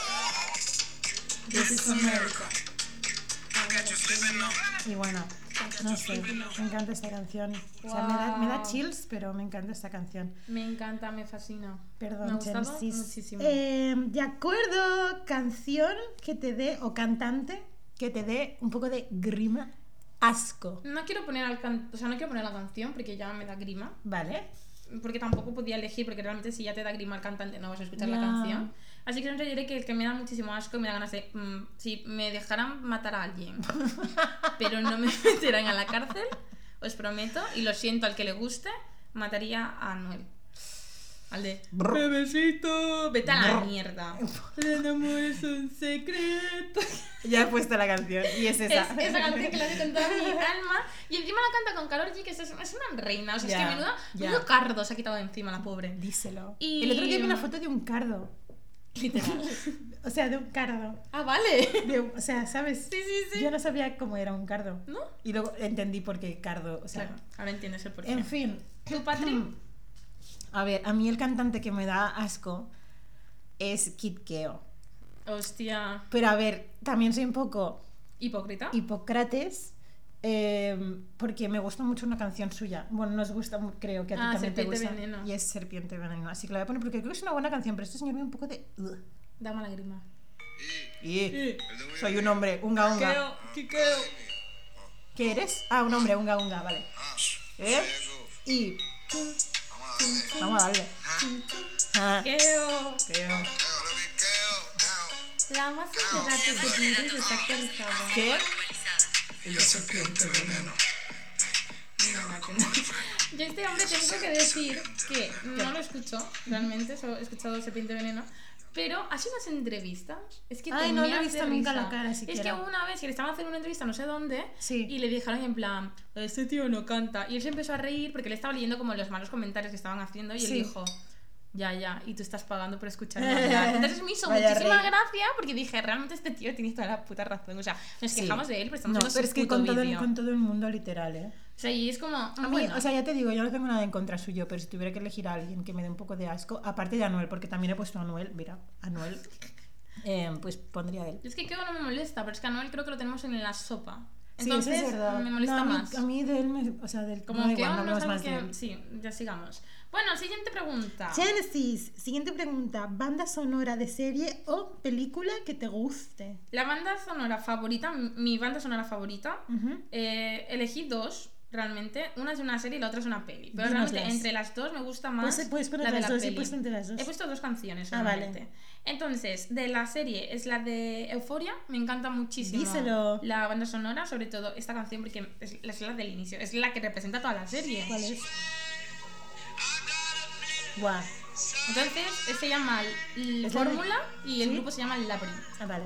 This is America. Y bueno, no sé, me encanta esta canción. O sea, me da, me da Wow. chills, pero me encanta esta canción. me encanta, me fascina. Perdón, me ha gustado muchísimo. Eh, de acuerdo, canción que te dé, o cantante que te dé un poco de grima, asco. No quiero poner al can- o sea, no quiero poner la canción porque ya me da grima. ¿Vale? Porque tampoco podía elegir, porque realmente si ya te da grima el cantante no vas a escuchar la Ya. canción. Así que siempre diré que el que me da muchísimo asco y me da ganas de. mm, si me dejaran matar a alguien, pero no me metieran a la cárcel, os prometo, y lo siento al que le guste, mataría a Noel. Al de. Brr. Bebecito, vete a la Brr. mierda. El amor es un secreto. Ya he puesto la canción y es Es esa. esa canción que la hace con toda mi alma y encima la canta con Carol G, que es, es una reina. O sea, es Ya, que menuda, ya. menudo cardo se ha quitado de encima la pobre. Díselo. Y- El otro día vi una foto de un cardo. Literal. O sea, de un cardo. ah, vale. De un- o sea, ¿sabes? Sí, sí, sí. Yo no sabía cómo era un cardo. ¿No? Y luego entendí por qué cardo. O sea, Claro, ahora entiendes el porqué. en fin. ¿Tú, Patri? A ver, a mí el cantante que me da asco es Kid Keo. Hostia. Pero a ver, también soy un poco ¿Hipócrita? Hipócrates eh, porque me gusta mucho una canción suya. Bueno, nos gusta, creo que a ti Ah, también te Serpiente gusta. Veneno. Y es Serpiente Veneno. Así que la voy a poner porque creo que es una buena canción, pero este señor me da un poco de... ugh. Da mala grima. Y soy un hombre, unga unga. Kikeo. ¿Qué eres? Ah, un hombre, unga unga, vale. ¿Eh? Y... Vamos a darle. Ah, Kikeo. creo. La base de datos de Virus está actualizada. ¿Qué? Y la serpiente veneno. Yo este hombre tengo que decir que no lo escucho, realmente, solo he escuchado Serpiente Veneno, pero hace unas entrevistas. Es que Ay, no le he visto nunca la cara Es que siquiera. una vez que le estaban haciendo una entrevista no sé dónde Sí. y le dijeron en plan, este tío no canta. Y él se empezó a reír porque le estaba leyendo como los malos comentarios que estaban haciendo y Sí. él dijo... Ya, ya, y tú estás pagando por escucharme hablar. Entonces me hizo Vaya muchísima rey. gracia porque dije, realmente este tío tiene toda la puta razón. O sea, nos Sí. quejamos de él, pero estamos No, pero es que con todo, el, con todo el mundo literal, ¿eh? O sea, y es como... A mí, bueno, o sea, ya te digo, yo no tengo nada en contra suyo, pero si tuviera que elegir a alguien que me dé un poco de asco, aparte de Anuel, porque también he puesto a Anuel, mira, Anuel, eh, pues pondría a él. Es que Keo no me molesta, pero es que a Noel creo que lo tenemos en la sopa. Sí, Entonces eso es verdad. me molesta No, a mí, más. A mí de él, me, o sea, del, Como no, Keo igual, no hablamos más de que... él. Sí, ya sigamos. Bueno, siguiente pregunta. Genesis, siguiente pregunta, ¿banda sonora de serie o película que te guste? La banda sonora favorita, mi- banda sonora favorita, Ujú. eh, elegí dos, realmente. Una es una serie y la otra es una peli. Pero Dínoslas. realmente entre las dos me gusta más Puedes- puedes poner la de las la dos, he peli. puesto entre las dos. He puesto dos canciones Ah, vale. solamente. Entonces, de la serie es la de Euforia, me encanta muchísimo Díselo. la banda sonora, sobre todo esta canción porque es, es la del inicio, es la que representa toda la serie. ¿Cuál es? Buah, Entonces, eh, se llama L- ¿Es la de- Fórmula y el ¿Sí? grupo se llama Labyrinth. ah, vale.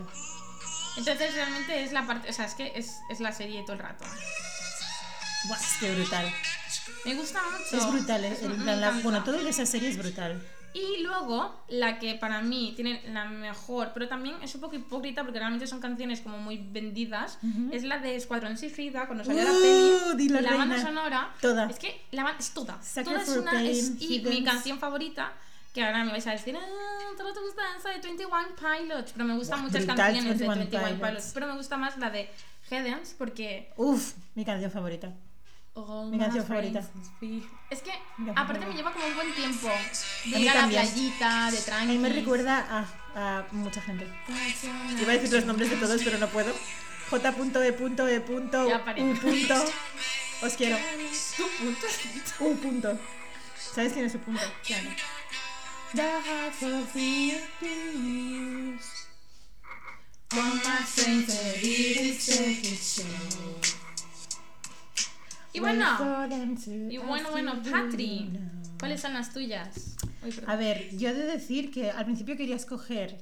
Entonces, realmente es la parte, o sea, es que es, es la serie todo el rato. Buah, es que brutal. Me gusta mucho. Es brutal, ¿eh? La- encanta. bueno, todo de esa serie es brutal. Y luego, la que para mí tiene la mejor, pero también es un poco hipócrita porque realmente son canciones como muy vendidas, es la de Escuadrón Suicida, cuando salió la Uh, peli. dilo, la banda sonora. Toda. Es que la banda es toda. Sucker toda es una. Pain, es- y mi canción favorita, que ahora me vais a decir, ah, todo te gusta esa de 21 Pilots, pero me gustan Buah, muchas canciones de 21 21 Pilots. Pilots. Pero me gusta más la de Headens porque. Uf, mi canción favorita. All Mi canción favorita. Es que, aparte, me lleva como un buen tiempo de A ir a la playita, de A tranqui. mí me recuerda a, a mucha gente. Iba a decir los nombres de todos, pero no puedo. J.E.E. Ya paré. U. punto. Os quiero. Tu punto. U. punto. ¿Sabes quién es su punto? Claro. The Y bueno, y bueno, bueno, Patri. ¿cuáles son las tuyas? A ver, yo he de decir que al principio quería escoger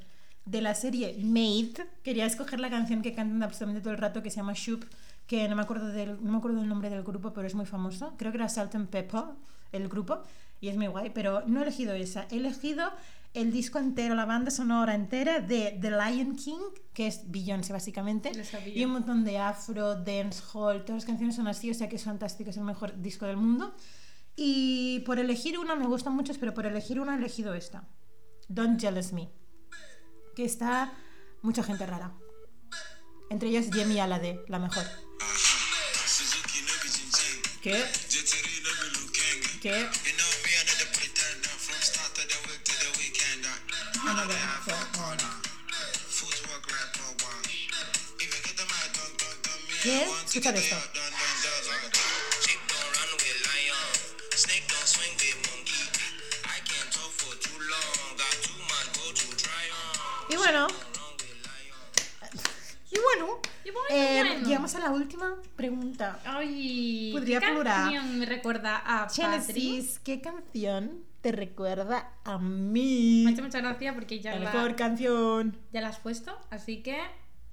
de la serie Made, quería escoger la canción que cantan absolutamente todo el rato que se llama Shoop, que no me acuerdo del, no me acuerdo del nombre del grupo, pero es muy famoso. Creo que era Salt and Pepper, el grupo, y es muy guay, pero no he elegido esa. He elegido el disco entero, la banda sonora entera de The Lion King, que es Beyoncé básicamente, y un montón de afro, dancehall, todas las canciones son así, o sea que es fantástico, es el mejor disco del mundo. Y por elegir una, me gustan muchos, pero por elegir una he elegido esta. Don't Jealous Me. Que está mucha gente rara. Entre ellas Jamie Alade, la mejor. ¿Qué? ¿Qué? ¿Qué? Escucha esto. Y bueno, y bueno, Y bueno, eh, bueno. llegamos a la última pregunta. Ay, Podría ¿qué plural. canción me recuerda a? Genesis, ¿qué canción te recuerda a mí? Me ha hecho mucha gracia porque ya La la, mejor canción. ya la has puesto, así que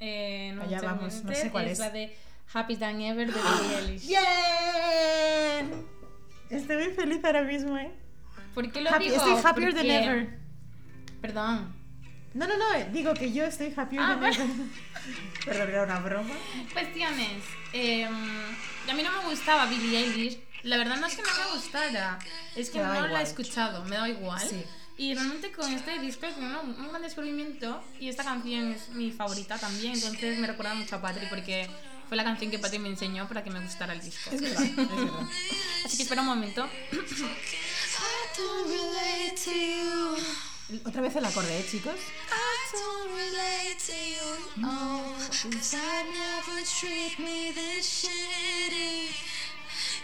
eh, no Allá vamos, no sé cuál es. la de Happy Than Ever de Billie Eilish. ¡Bien! Estoy muy feliz ahora mismo, ¿eh? ¿Por qué lo Happy- digo? estoy happier than ever. Perdón. No, no, no, eh, digo que yo estoy happier Ah, than bueno. ever. Perdón, era una broma. Cuestiones. Eh, a mí no me gustaba Billie Eilish. La verdad no es que no me gustara, es que no la he escuchado, me da igual. Sí. Y realmente con este disco es un, un gran descubrimiento y esta canción es mi favorita también, entonces me recuerda mucho a Patri porque fue la canción que Patri me enseñó para que me gustara el disco. Es verdad, es verdad. Así que espera un momento. I don't relate to you. Otra vez el acorde, ¿eh, chicos?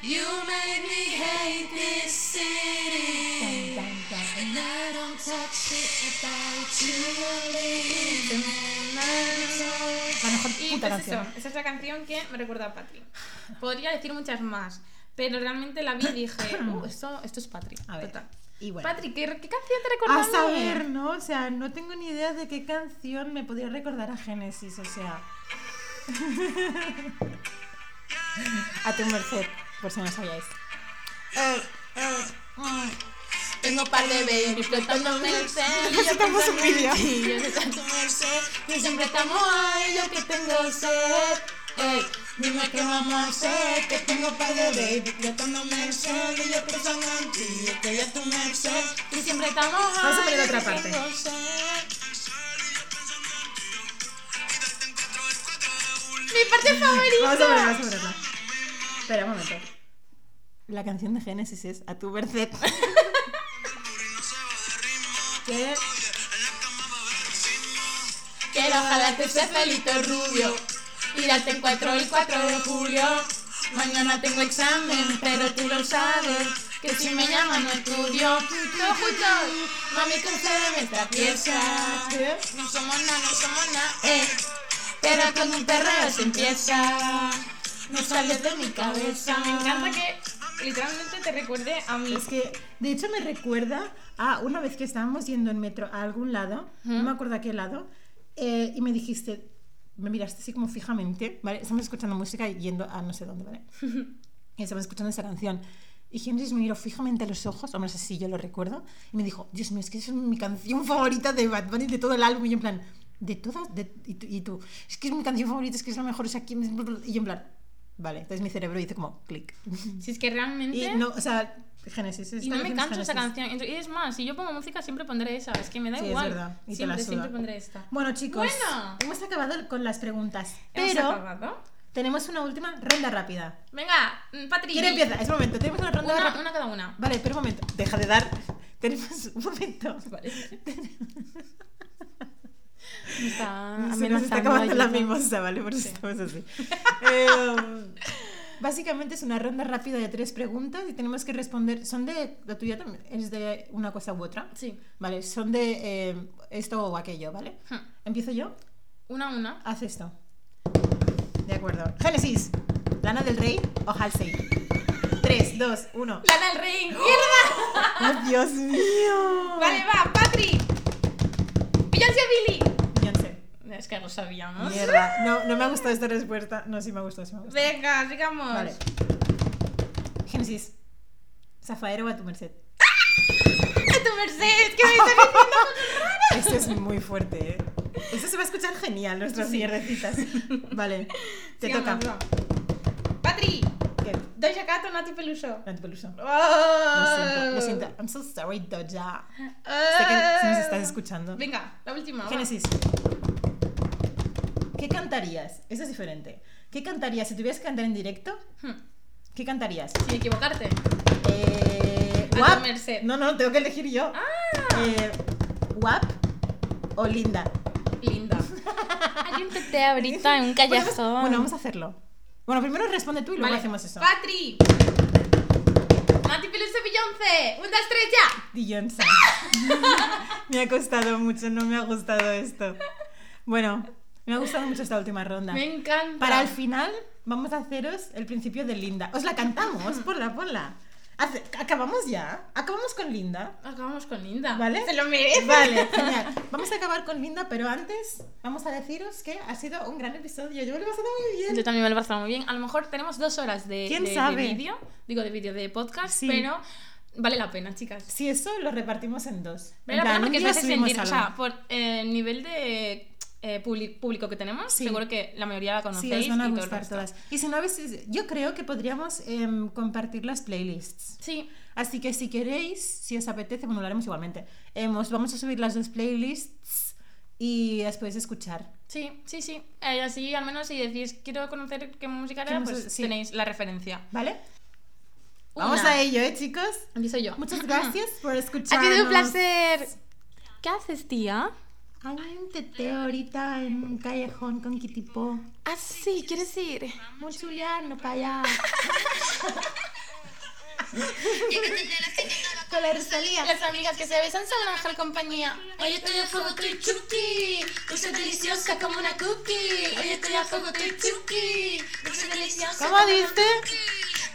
You. Made me hate this city. And I don't talk shit about you. puta pues canción. eso, esa es la canción que me recuerda a Patri. Podría decir muchas más, pero realmente la vi y dije, uh, esto, esto es Patri. A ver, Total. y bueno. Patri, ¿qué, ¿qué canción te recuerda A saber, ¿no? O sea, no tengo ni idea de qué canción me podría recordar a Génesis, o sea. a tu merced, por si no sabíais. Eh, Tengo par de baby el y yo Necesitamos un pensando en vídeo. Yo que tanto merced, siempre estamos ahí, yo que tengo sed. Ey, dime qué vamos a hacer, que tengo par de baby flotándome el cel y yo pensando en ti, yo que ya tu merced, que siempre estamos ahí. Vamos a poner otra parte. Mi parte favorita. Vamos a ponerla, vamos a ponerla. Espera un momento. La canción de Génesis es A tu merced. que Quiero jalarte ese pelito rubio y darte encuentro el 4 de julio. Mañana tengo examen, pero tú lo sabes. Que si me llaman no estudio. No juntos, mami, concédeme esta pieza. No somos nada, no somos nada, eh. Pero con un perreo se empieza. No sales de mi cabeza. Me encanta que literalmente te recuerde a mí. Es que, de hecho, me recuerda a una vez que estábamos yendo en metro a algún lado, no me acuerdo a qué lado, eh, y me dijiste, me miraste así como fijamente, ¿vale? Estamos escuchando música y yendo a no sé dónde, ¿vale? y estamos escuchando esa canción. Y Génesis me miró fijamente a los ojos, o menos así yo lo recuerdo, y me dijo, Dios mío, es que es mi canción favorita de Bad Bunny, de todo el álbum. Y yo en plan, ¿de todas? De- y, tú, y tú, es que es mi canción favorita, es que es la mejor, o sea, ¿quién es?". Y yo en plan, vale, entonces mi cerebro dice como, clic. Si es que realmente. Y no, o sea, Génesis. Y esta no me es canso esa canción. Y es más, si yo pongo música siempre pondré esa. Es que me da Sí, es igual. verdad, y siempre, siempre pondré esta. Bueno, chicos, Bueno. hemos acabado con las preguntas, ¿Hemos pero acabado? tenemos una última ronda rápida. Venga, mm, Patri. ¿Quién empieza? Es un momento, tenemos una ronda rápida. una cada una. Vale, pero un momento, deja de dar. Tenemos un momento. Vale. Está Se nos está acabando la mimosa, ¿vale? Por eso estamos así. Eh, básicamente es una ronda rápida de tres preguntas y tenemos que responder. Son de. La tuya también es de una cosa u otra. Sí. Vale, son de eh, esto o aquello, ¿vale? Hmm. ¿Empiezo yo? Una a una. Haz esto. De acuerdo. Génesis. ¿Lana del Rey o Halsey? 3, 2, 1. ¡Lana del Rey! ¡Mierda! ¡Oh, Dios mío! Vale, va, Patri. Beyoncé Billy. Es que lo sabíamos. Mierda. No, no me ha gustado esta respuesta. No, sí me ha gustado, sí me ha gustado. Venga, sigamos. Vale. Génesis. Zafaero a tu merced. ¡A tu merced! ¿Qué me estás diciendo? Esto es muy fuerte, ¿eh? Esto se va a escuchar genial, nuestras mierdecitas. Vale. Te Sigamos, toca. Patri. ¿Qué? Doja Cat o Nati Peluso. Nati Peluso. Lo Lo siento, lo siento. I'm so sorry, Doja. Sé que si nos estás escuchando. Venga, la última. va. ¿Qué cantarías? Eso es diferente. ¿Qué cantarías si tuvieras que cantar en directo? Hmm, ¿Qué cantarías? Sin equivocarte. Eh, A tu ¿WAP? merced. No, no, tengo que elegir yo. Ah, Eh, ¿WAP o Linda? linda. Hay un tete ahorita en un callejón. Bueno, vamos a hacerlo. Bueno, primero responde tú y luego Vale. hacemos eso. Patri. Nati Peluso Beyoncé. Un, dos, tres, ya. Beyoncé. me ha costado mucho, no me ha gustado esto. Bueno, me ha gustado mucho esta última ronda. Me encanta. Para el final vamos a haceros el principio de Linda. ¿Os la cantamos? Ponla, ponla. Hace- ¿Acabamos ya? ¿Acabamos con Linda? Acabamos con Linda. ¿Vale? Se lo merece. Vale, genial. Vamos a acabar con Linda, pero antes vamos a deciros que ha sido un gran episodio. Yo me lo he pasado muy bien. Yo también me lo he pasado muy bien. A lo mejor tenemos dos horas de, ¿Quién de- de sabe? vídeo. Digo, de vídeo, de podcast, Sí. pero vale la pena, chicas. Si eso lo repartimos en dos. Vale la En plan, pena porque día hace subimos sentir, o algo. sea, por eh, el nivel de eh, público que tenemos, Sí. seguro que la mayoría la Sí, conocéis. os van a y gustar todas. Si no habéis, yo creo que podríamos em, compartir las playlists. Sí, Así que si queréis, si os apetece, bueno, lo haremos igualmente. Os vamos a subir las dos playlists y las podéis escuchar. sí, sí, sí. Eh, así al menos si decís quiero conocer qué música ¿Qué era, pues sí. tenéis la referencia. ¿Vale? Vamos a ello, ¿eh, chicos? Empiezo yo. Muchas gracias por ha escucharnos. sido un placer. ¿Qué haces, tía? Hay un teteo ahorita en un callejón con Kitipo. Ah, sí, ¿quieres ir? Muy chuliano para allá. con la Rosalía. Las amigas que se besan son un ángel compañía. Hoy estoy a fuego, estoy chuki. Dulce deliciosa como una cookie. Hoy estoy a fuego, estoy chuki. Dulce deliciosa. ¿Cómo dice?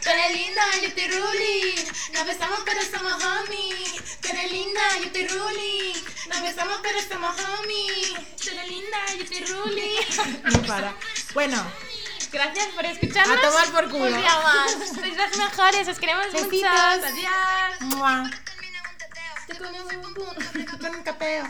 Tú eres linda, yo estoy ruling. Nos besamos, pero somos homies. Tú eres linda, yo estoy ruling. Nos besamos, pero somos homies. Tú eres linda, yo estoy ruling. No para. Bueno, Gracias por escucharnos. A tomar por culo. Un día más. Sois las mejores, os queremos mucho. Adiós. ¡mua! Te con un capeo.